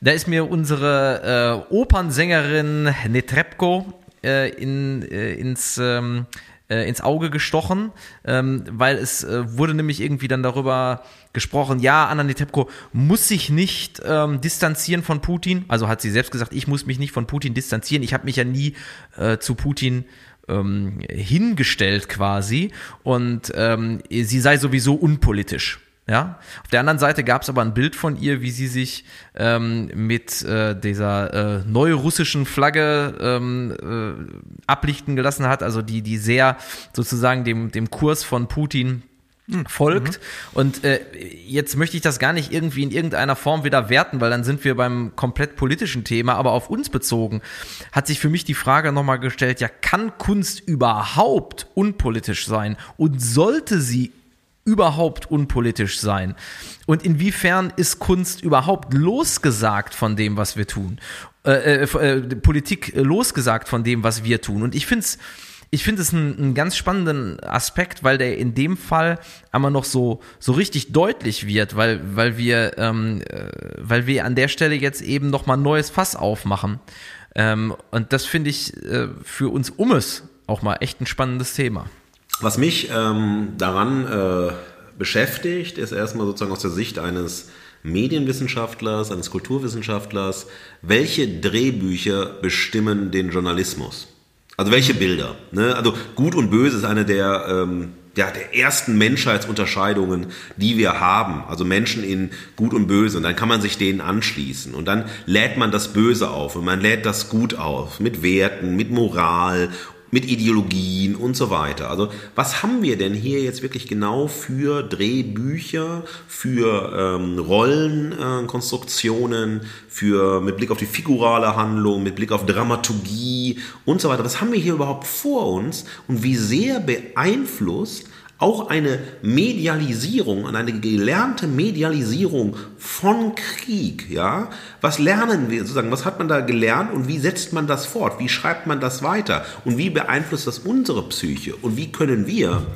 da ist mir unsere äh, Opernsängerin Netrebko äh, in, äh, ins ähm, äh, ins Auge gestochen, ähm, weil es äh, wurde nämlich irgendwie dann darüber gesprochen, ja, Anna Netrebko muss sich nicht ähm, distanzieren von Putin. Also hat sie selbst gesagt, ich muss mich nicht von Putin distanzieren. Ich habe mich ja nie äh, zu Putin ähm, hingestellt quasi und ähm, sie sei sowieso unpolitisch. Ja, auf der anderen Seite gab es aber ein Bild von ihr, wie sie sich ähm, mit äh, dieser äh, neurussischen Flagge ähm, äh, ablichten gelassen hat, also die, die sehr sozusagen dem, dem Kurs von Putin. Folgt. Mhm. Und äh, jetzt möchte ich das gar nicht irgendwie in irgendeiner Form wieder werten, weil dann sind wir beim komplett politischen Thema, aber auf uns bezogen hat sich für mich die Frage nochmal gestellt, ja, kann Kunst überhaupt unpolitisch sein und sollte sie überhaupt unpolitisch sein? Und inwiefern ist Kunst überhaupt losgesagt von dem, was wir tun? Äh, äh, äh Politik losgesagt von dem, was wir tun? Und ich finde es ich finde es einen, einen, ganz spannenden Aspekt, weil der in dem Fall einmal noch so, so richtig deutlich wird, weil, weil wir, ähm, äh, weil wir an der Stelle jetzt eben nochmal ein neues Fass aufmachen. Ähm, und das finde ich äh, für uns Ummes auch mal echt ein spannendes Thema. Was mich ähm, daran äh, beschäftigt, ist erstmal sozusagen aus der Sicht eines Medienwissenschaftlers, eines Kulturwissenschaftlers, welche Drehbücher bestimmen den Journalismus? Also welche Bilder? Ne? Also gut und böse ist eine der, ähm, ja, der ersten Menschheitsunterscheidungen, die wir haben. Also Menschen in gut und böse. Und dann kann man sich denen anschließen. Und dann lädt man das Böse auf und man lädt das Gut auf. Mit Werten, mit Moral mit Ideologien und so weiter. Also was haben wir denn hier jetzt wirklich genau für Drehbücher, für ähm, Rollenkonstruktionen, äh, für mit Blick auf die figurale Handlung, mit Blick auf Dramaturgie und so weiter. Was haben wir hier überhaupt vor uns und wie sehr beeinflusst auch eine Medialisierung, eine gelernte Medialisierung von Krieg, ja. Was lernen wir sozusagen? Was hat man da gelernt und wie setzt man das fort? Wie schreibt man das weiter? Und wie beeinflusst das unsere Psyche? Und wie können wir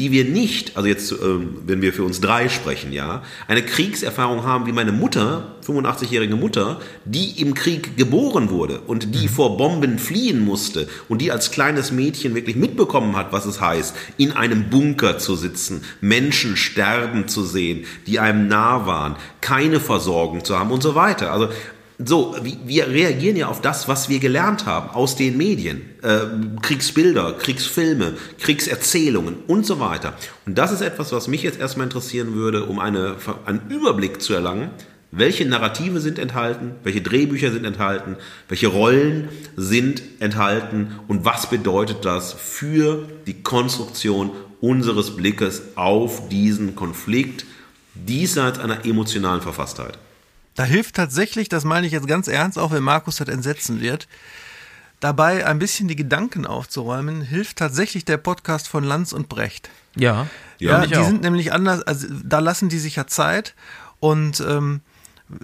die wir nicht, also jetzt, ähm, wenn wir für uns drei sprechen, ja, eine Kriegserfahrung haben wie meine Mutter, 85-jährige Mutter, die im Krieg geboren wurde und die mhm. vor Bomben fliehen musste und die als kleines Mädchen wirklich mitbekommen hat, was es heißt, in einem Bunker zu sitzen, Menschen sterben zu sehen, die einem nah waren, keine Versorgung zu haben und so weiter. Also so, wir reagieren ja auf das, was wir gelernt haben aus den Medien. Äh, Kriegsbilder, Kriegsfilme, Kriegserzählungen und so weiter. Und das ist etwas, was mich jetzt erstmal interessieren würde, um eine, einen Überblick zu erlangen. Welche Narrative sind enthalten? Welche Drehbücher sind enthalten? Welche Rollen sind enthalten? Und was bedeutet das für die Konstruktion unseres Blickes auf diesen Konflikt diesseits einer emotionalen Verfasstheit? Da hilft tatsächlich, das meine ich jetzt ganz ernst, auch wenn Markus das entsetzen wird, dabei ein bisschen die Gedanken aufzuräumen, hilft tatsächlich der Podcast von Lanz und Brecht. Ja, Ja, die auch. sind nämlich anders, also da lassen die sich ja Zeit und ähm,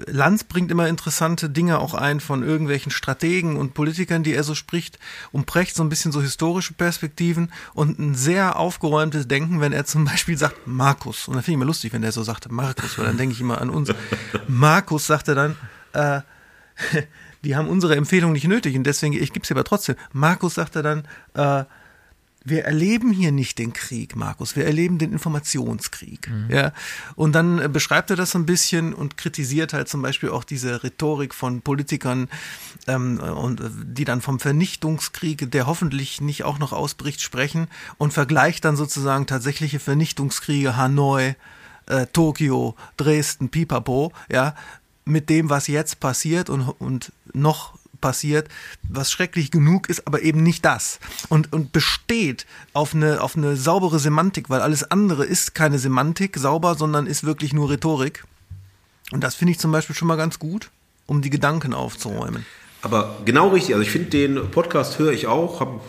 Lanz bringt immer interessante Dinge auch ein von irgendwelchen Strategen und Politikern, die er so spricht, und Brecht so ein bisschen so historische Perspektiven und ein sehr aufgeräumtes Denken, wenn er zum Beispiel sagt, Markus, und dann finde ich immer lustig, wenn der so sagt, Markus, weil dann denke ich immer an uns. Markus sagt er dann, äh, die haben unsere Empfehlung nicht nötig und deswegen, ich gebe sie aber trotzdem. Markus sagt er dann, äh, wir erleben hier nicht den Krieg, Markus, wir erleben den Informationskrieg. Ja. Und dann äh, beschreibt er das so ein bisschen und kritisiert halt zum Beispiel auch diese Rhetorik von Politikern, ähm, und äh, die dann vom Vernichtungskrieg, der hoffentlich nicht auch noch ausbricht, sprechen und vergleicht dann sozusagen tatsächliche Vernichtungskriege Hanoi, äh, Tokio, Dresden, Pipapo, ja, mit dem, was jetzt passiert und, und noch passiert, was schrecklich genug ist, aber eben nicht das. Und, und besteht auf eine, auf eine saubere Semantik, weil alles andere ist keine Semantik sauber, sondern ist wirklich nur Rhetorik. Und das finde ich zum Beispiel schon mal ganz gut, um die Gedanken aufzuräumen. Aber genau richtig. Also ich finde den Podcast höre ich auch, hab,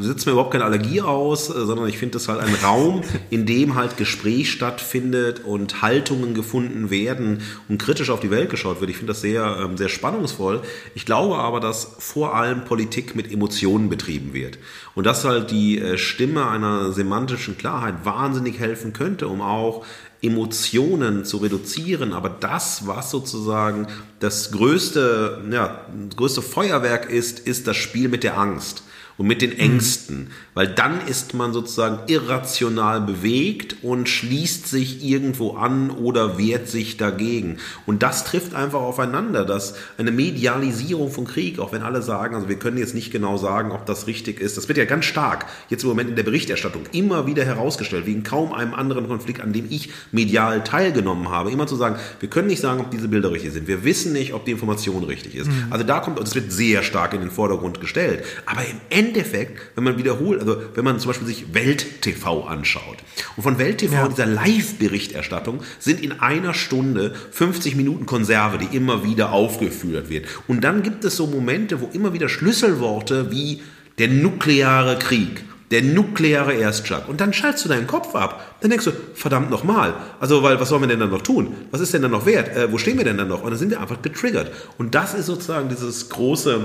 sitzt mir überhaupt keine Allergie aus, äh, sondern ich finde das halt ein Raum, in dem halt Gespräch stattfindet und Haltungen gefunden werden und kritisch auf die Welt geschaut wird. Ich finde das sehr, ähm, sehr spannungsvoll. Ich glaube aber, dass vor allem Politik mit Emotionen betrieben wird. Und dass halt die äh, Stimme einer semantischen Klarheit wahnsinnig helfen könnte, um auch Emotionen zu reduzieren, aber das, was sozusagen das größte, ja, das größte Feuerwerk ist, ist das Spiel mit der Angst und mit den Ängsten, weil dann ist man sozusagen irrational bewegt und schließt sich irgendwo an oder wehrt sich dagegen. Und das trifft einfach aufeinander, dass eine Medialisierung von Krieg, auch wenn alle sagen, also wir können jetzt nicht genau sagen, ob das richtig ist, das wird ja ganz stark jetzt im Moment in der Berichterstattung immer wieder herausgestellt, in kaum einem anderen Konflikt, an dem ich medial teilgenommen habe, immer zu sagen, wir können nicht sagen, ob diese Bilder richtig sind. Wir wissen nicht, ob die Information richtig ist. Also da kommt, das wird sehr stark in den Vordergrund gestellt. Aber im Endeffekt, wenn man wiederholt, also wenn man zum Beispiel sich Welt TV anschaut und von Welt TV, Ja. dieser Live-Berichterstattung, sind in einer Stunde 50 Minuten Konserve, die immer wieder aufgeführt wird. Und dann gibt es so Momente, wo immer wieder Schlüsselworte wie der nukleare Krieg, der nukleare Erstschlag. Und dann schaltest du deinen Kopf ab. Dann denkst du, verdammt nochmal. Also, weil, was sollen wir denn dann noch tun? Was ist denn dann noch wert? Äh, wo stehen wir denn dann noch? Und dann sind wir einfach getriggert. Und das ist sozusagen dieses große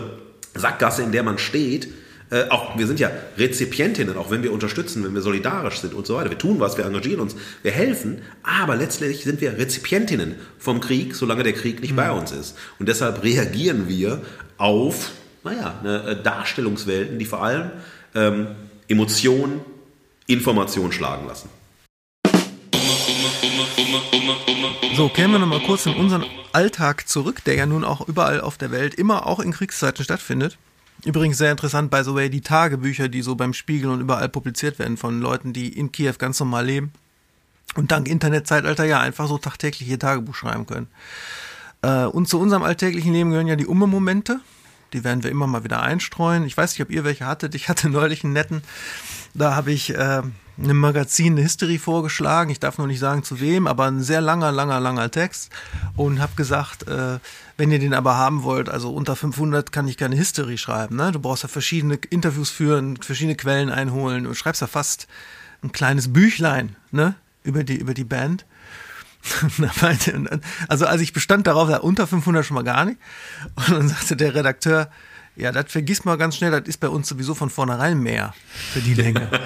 Sackgasse, in der man steht. Äh, auch wir sind ja Rezipientinnen, auch wenn wir unterstützen, wenn wir solidarisch sind und so weiter. Wir tun was, wir engagieren uns, wir helfen, aber letztlich sind wir Rezipientinnen vom Krieg, solange der Krieg nicht bei uns ist. Und deshalb reagieren wir auf, naja, eine, äh, Darstellungswelten, die vor allem ähm, Emotionen, Information schlagen lassen. So, kehren wir nochmal kurz in unseren Alltag zurück, der ja nun auch überall auf der Welt, immer auch in Kriegszeiten stattfindet. Übrigens sehr interessant, by the way, die Tagebücher, die so beim Spiegel und überall publiziert werden von Leuten, die in Kiew ganz normal leben und dank Internetzeitalter ja einfach so tagtäglich ihr Tagebuch schreiben können. Äh, und zu unserem alltäglichen Leben gehören ja die Umme-Momente. Die werden wir immer mal wieder einstreuen. Ich weiß nicht, ob ihr welche hattet. Ich hatte neulich einen netten. Da habe ich äh, einem Magazin eine History vorgeschlagen. Ich darf noch nicht sagen zu wem, aber ein sehr langer, langer, langer Text. Und habe gesagt, äh, wenn ihr den aber haben wollt, also unter 500 kann ich keine History schreiben. Ne? Du brauchst ja verschiedene Interviews führen, verschiedene Quellen einholen und schreibst ja fast ein kleines Büchlein ne? über, die, über die Band. Also als ich bestand darauf, ja, unter 500 schon mal gar nicht. Und dann sagte der Redakteur, ja, das vergisst mal ganz schnell, das ist bei uns sowieso von vornherein mehr für die Länge.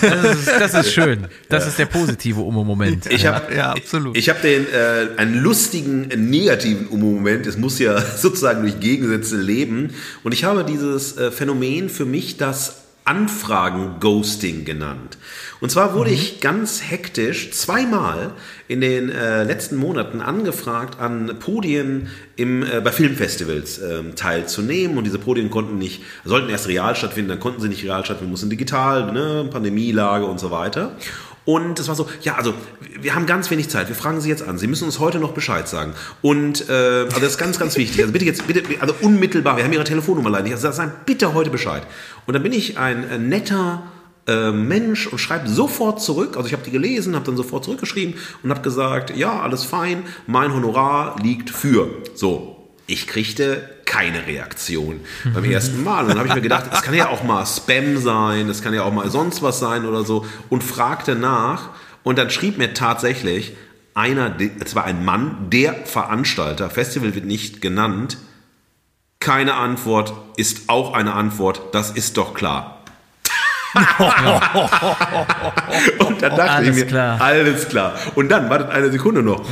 Das ist, das ist schön. Das ist der positive Umo-Moment. Ich habe ja, absolut. Ich habe den äh, einen lustigen negativen Moment. Es muss ja sozusagen durch Gegensätze leben. Und ich habe dieses äh, Phänomen für mich das Anfragen-Ghosting genannt. Und zwar wurde ich ganz hektisch zweimal in den äh, letzten Monaten angefragt, an Podien im, äh, bei Filmfestivals ähm, teilzunehmen. Und diese Podien konnten nicht, sollten erst real stattfinden, dann konnten sie nicht real stattfinden, mussten digital, ne, Pandemielage und so weiter. Und es war so, ja, also wir haben ganz wenig Zeit. Wir fragen Sie jetzt an. Sie müssen uns heute noch Bescheid sagen. Und äh, also das ist ganz, ganz wichtig. Also bitte jetzt, bitte, also unmittelbar. Wir haben Ihre Telefonnummer leider nicht. Also sagen bitte heute Bescheid. Und dann bin ich ein äh, netter äh, Mensch und schreibe sofort zurück. Also ich habe die gelesen, habe dann sofort zurückgeschrieben und habe gesagt, ja, alles fein. Mein Honorar liegt für. So, ich kriegte keine Reaktion beim ersten Mal. Und dann habe ich mir gedacht, es kann ja auch mal Spam sein, es kann ja auch mal sonst was sein oder so und fragte nach und dann schrieb mir tatsächlich einer, es war ein Mann, der Veranstalter, Festival wird nicht genannt, keine Antwort ist auch eine Antwort, das ist doch klar. und dann dachte Alles ich mir, klar. alles klar. Und dann wartet eine Sekunde noch.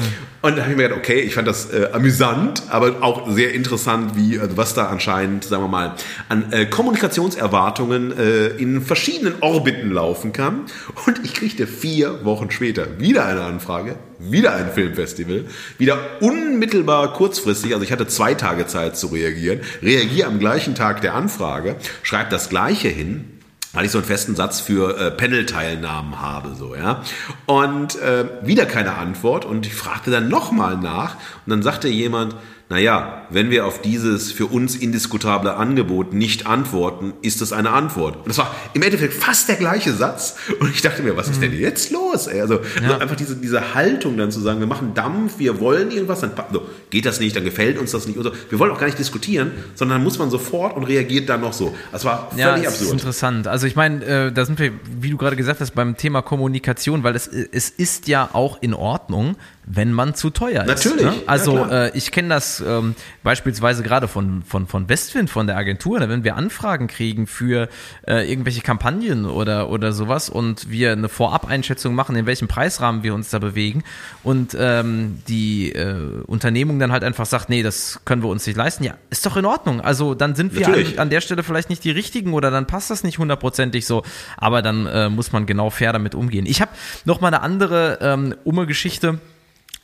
Und da habe ich mir gedacht, okay, ich fand das äh, amüsant, aber auch sehr interessant, wie also was da anscheinend, sagen wir mal, an äh, Kommunikationserwartungen äh, in verschiedenen Orbiten laufen kann. Und ich kriegte vier Wochen später wieder eine Anfrage, wieder ein Filmfestival, wieder unmittelbar kurzfristig, also ich hatte zwei Tage Zeit zu reagieren, reagiere am gleichen Tag der Anfrage, schreibe das gleiche hin, weil ich so einen festen Satz für äh, Panel-Teilnahmen habe, so, ja. Und äh, wieder keine Antwort und ich fragte dann nochmal nach und dann sagte jemand, naja, wenn wir auf dieses für uns indiskutable Angebot nicht antworten, ist es eine Antwort. Und das war im Endeffekt fast der gleiche Satz. Und ich dachte mir, was ist denn jetzt los? Ey? Also, also einfach diese, diese Haltung dann zu sagen, wir machen Dampf, wir wollen irgendwas, dann so, geht das nicht, dann gefällt uns das nicht. Und so. Wir wollen auch gar nicht diskutieren, sondern dann muss man sofort und reagiert dann noch so. Das war völlig Ja, ist absurd. interessant. Also ich meine, äh, da sind wir, wie du gerade gesagt hast, beim Thema Kommunikation, weil es, es ist ja auch in Ordnung, wenn man zu teuer ist. Natürlich, Ne? ja, Also klar. äh, ich kenne das ähm, beispielsweise gerade von, von, von Westwind, von der Agentur, ne? wenn wir Anfragen kriegen für äh, irgendwelche Kampagnen oder, oder sowas und wir eine Vorab-Einschätzung machen, in welchem Preisrahmen wir uns da bewegen und ähm, die äh, Unternehmung dann halt einfach sagt, nee, das können wir uns nicht leisten. Ja, ist doch in Ordnung. Also dann sind wir an, Natürlich. an der Stelle vielleicht nicht die richtigen oder dann passt das nicht hundertprozentig so, aber dann äh, muss man genau fair damit umgehen. Ich habe noch mal eine andere ähm, Umme-Geschichte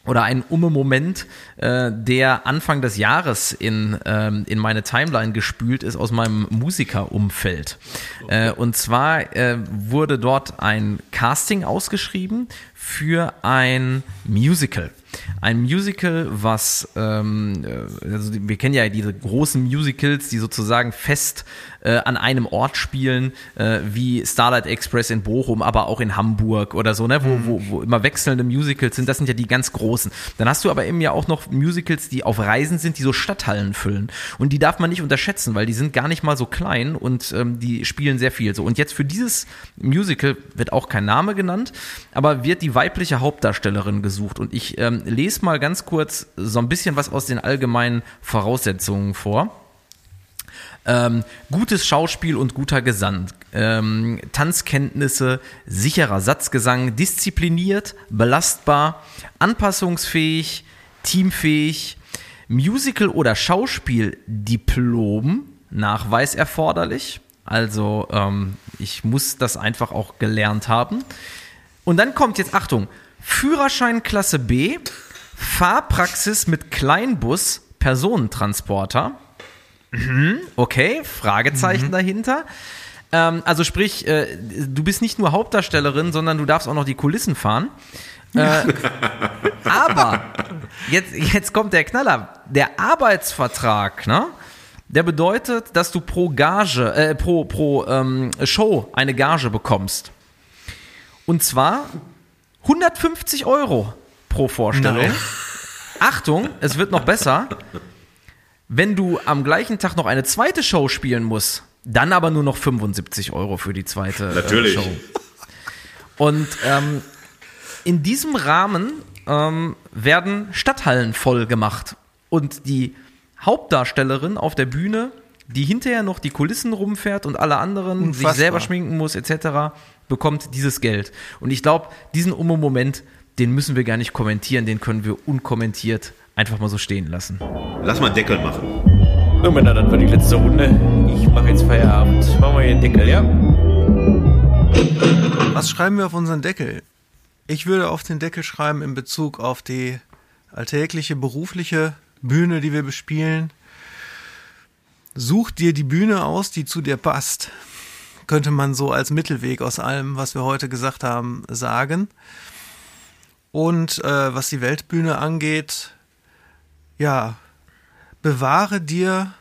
oder ein Umme-Moment, äh, der Anfang des Jahres in, ähm, in meine Timeline gespült ist aus meinem Musikerumfeld. Äh, und zwar äh, wurde dort ein Casting ausgeschrieben für ein Musical. Ein Musical, was, ähm, äh, also wir kennen ja diese großen Musicals, die sozusagen fest äh, an einem Ort spielen, äh, wie Starlight Express in Bochum, aber auch in Hamburg oder so, ne, wo, wo, wo immer wechselnde Musicals sind. Das sind ja die ganz großen. Dann hast du aber eben ja auch noch Musicals, die auf Reisen sind, die so Stadthallen füllen. Und die darf man nicht unterschätzen, weil die sind gar nicht mal so klein und ähm, die spielen sehr viel. So und jetzt für dieses Musical wird auch kein Name genannt, aber wird die weibliche Hauptdarstellerin gesucht. Und ich ähm, lese mal ganz kurz so ein bisschen was aus den allgemeinen Voraussetzungen vor. Ähm, gutes Schauspiel und guter Gesang. Ähm, Tanzkenntnisse, sicherer Satzgesang, diszipliniert, belastbar, anpassungsfähig, teamfähig, Musical- oder Schauspieldiplom, Nachweis erforderlich. Also ähm, ich muss das einfach auch gelernt haben. Und dann kommt jetzt, Achtung, Führerschein Klasse B, Fahrpraxis mit Kleinbus, Personentransporter. Mhm, Okay, Fragezeichen dahinter. Ähm, also sprich, äh, du bist nicht nur Hauptdarstellerin, sondern du darfst auch noch die Kulissen fahren. Äh, aber jetzt, jetzt kommt der Knaller. Der Arbeitsvertrag, ne? Der bedeutet, dass du pro Gage, äh, pro, pro ähm, Show eine Gage bekommst. Und zwar 150 Euro pro Vorstellung. Achtung, es wird noch besser. Wenn du am gleichen Tag noch eine zweite Show spielen musst, dann aber nur noch 75 Euro für die zweite äh, Natürlich. Show. Und ähm, in diesem Rahmen ähm, werden Stadthallen voll gemacht. Und die Hauptdarstellerin auf der Bühne, die hinterher noch die Kulissen rumfährt und alle anderen Unfassbar. sich selber schminken muss, etc., bekommt dieses Geld. Und ich glaube, diesen Umo-Moment, den müssen wir gar nicht kommentieren, den können wir unkommentiert einfach mal so stehen lassen. Lass mal einen Deckel machen. So, Männer, dann war die letzte Runde. Ich mache jetzt Feierabend. Machen wir hier den Deckel, ja? Was schreiben wir auf unseren Deckel? Ich würde auf den Deckel schreiben in Bezug auf die alltägliche berufliche Bühne, die wir bespielen. Such dir die Bühne aus, die zu dir passt. Könnte man so als Mittelweg aus allem, was wir heute gesagt haben, sagen. Und äh, was die Weltbühne angeht, ja, bewahre dir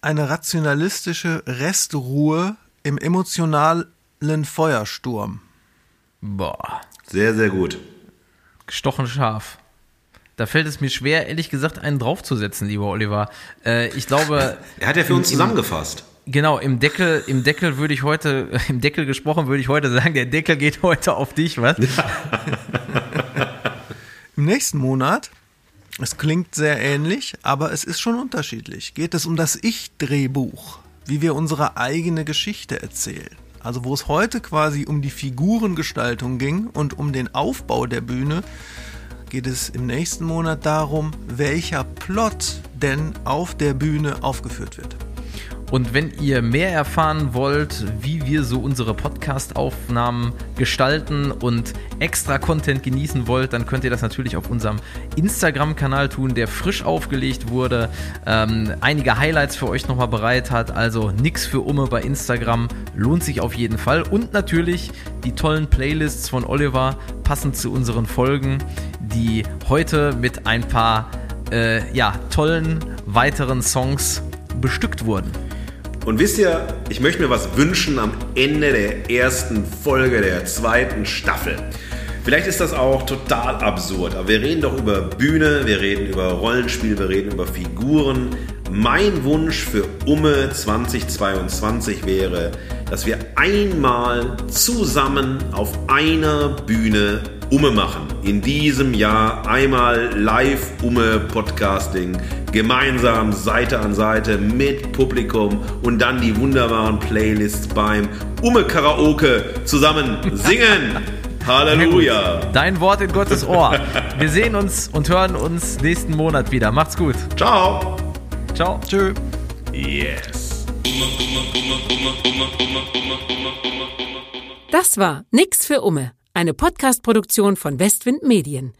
eine rationalistische Restruhe im emotionalen Feuersturm. Boah, Sehr, sehr gut. gestochen scharf. Da fällt es mir schwer, ehrlich gesagt, einen draufzusetzen, lieber Oliver. Äh, ich glaube, Er hat ja für uns zusammengefasst. Genau, im Deckel, im Deckel würde ich heute, im Deckel gesprochen, würde ich heute sagen, der Deckel geht heute auf dich, was? Im nächsten Monat, es klingt sehr ähnlich, aber es ist schon unterschiedlich, geht es um das Ich-Drehbuch, wie wir unsere eigene Geschichte erzählen. Also wo es heute quasi um die Figurengestaltung ging und um den Aufbau der Bühne, geht es im nächsten Monat darum, welcher Plot denn auf der Bühne aufgeführt wird. Und wenn ihr mehr erfahren wollt, wie wir so unsere Podcast-Aufnahmen gestalten und extra Content genießen wollt, dann könnt ihr das natürlich auf unserem Instagram-Kanal tun, der frisch aufgelegt wurde, ähm, einige Highlights für euch nochmal bereit hat. Also nix für Umme bei Instagram, lohnt sich auf jeden Fall. Und natürlich die tollen Playlists von Oliver, passend zu unseren Folgen, die heute mit ein paar äh, ja, tollen weiteren Songs bestückt wurden. Und wisst ihr, ich möchte mir was wünschen am Ende der ersten Folge der zweiten Staffel. Vielleicht ist das auch total absurd, aber wir reden doch über Bühne, wir reden über Rollenspiel, wir reden über Figuren. Mein Wunsch für Umme 2022 wäre, dass wir einmal zusammen auf einer Bühne Umme machen. In diesem Jahr einmal live Umme Podcasting, gemeinsam Seite an Seite mit Publikum und dann die wunderbaren Playlists beim Umme Karaoke zusammen singen. Halleluja. Dein Wort in Gottes Ohr. Wir sehen uns und hören uns nächsten Monat wieder. Macht's gut. Ciao. Ciao. Tschö. Yes. Das war Nix für Umme, eine Podcast-Produktion von Westwind Medien.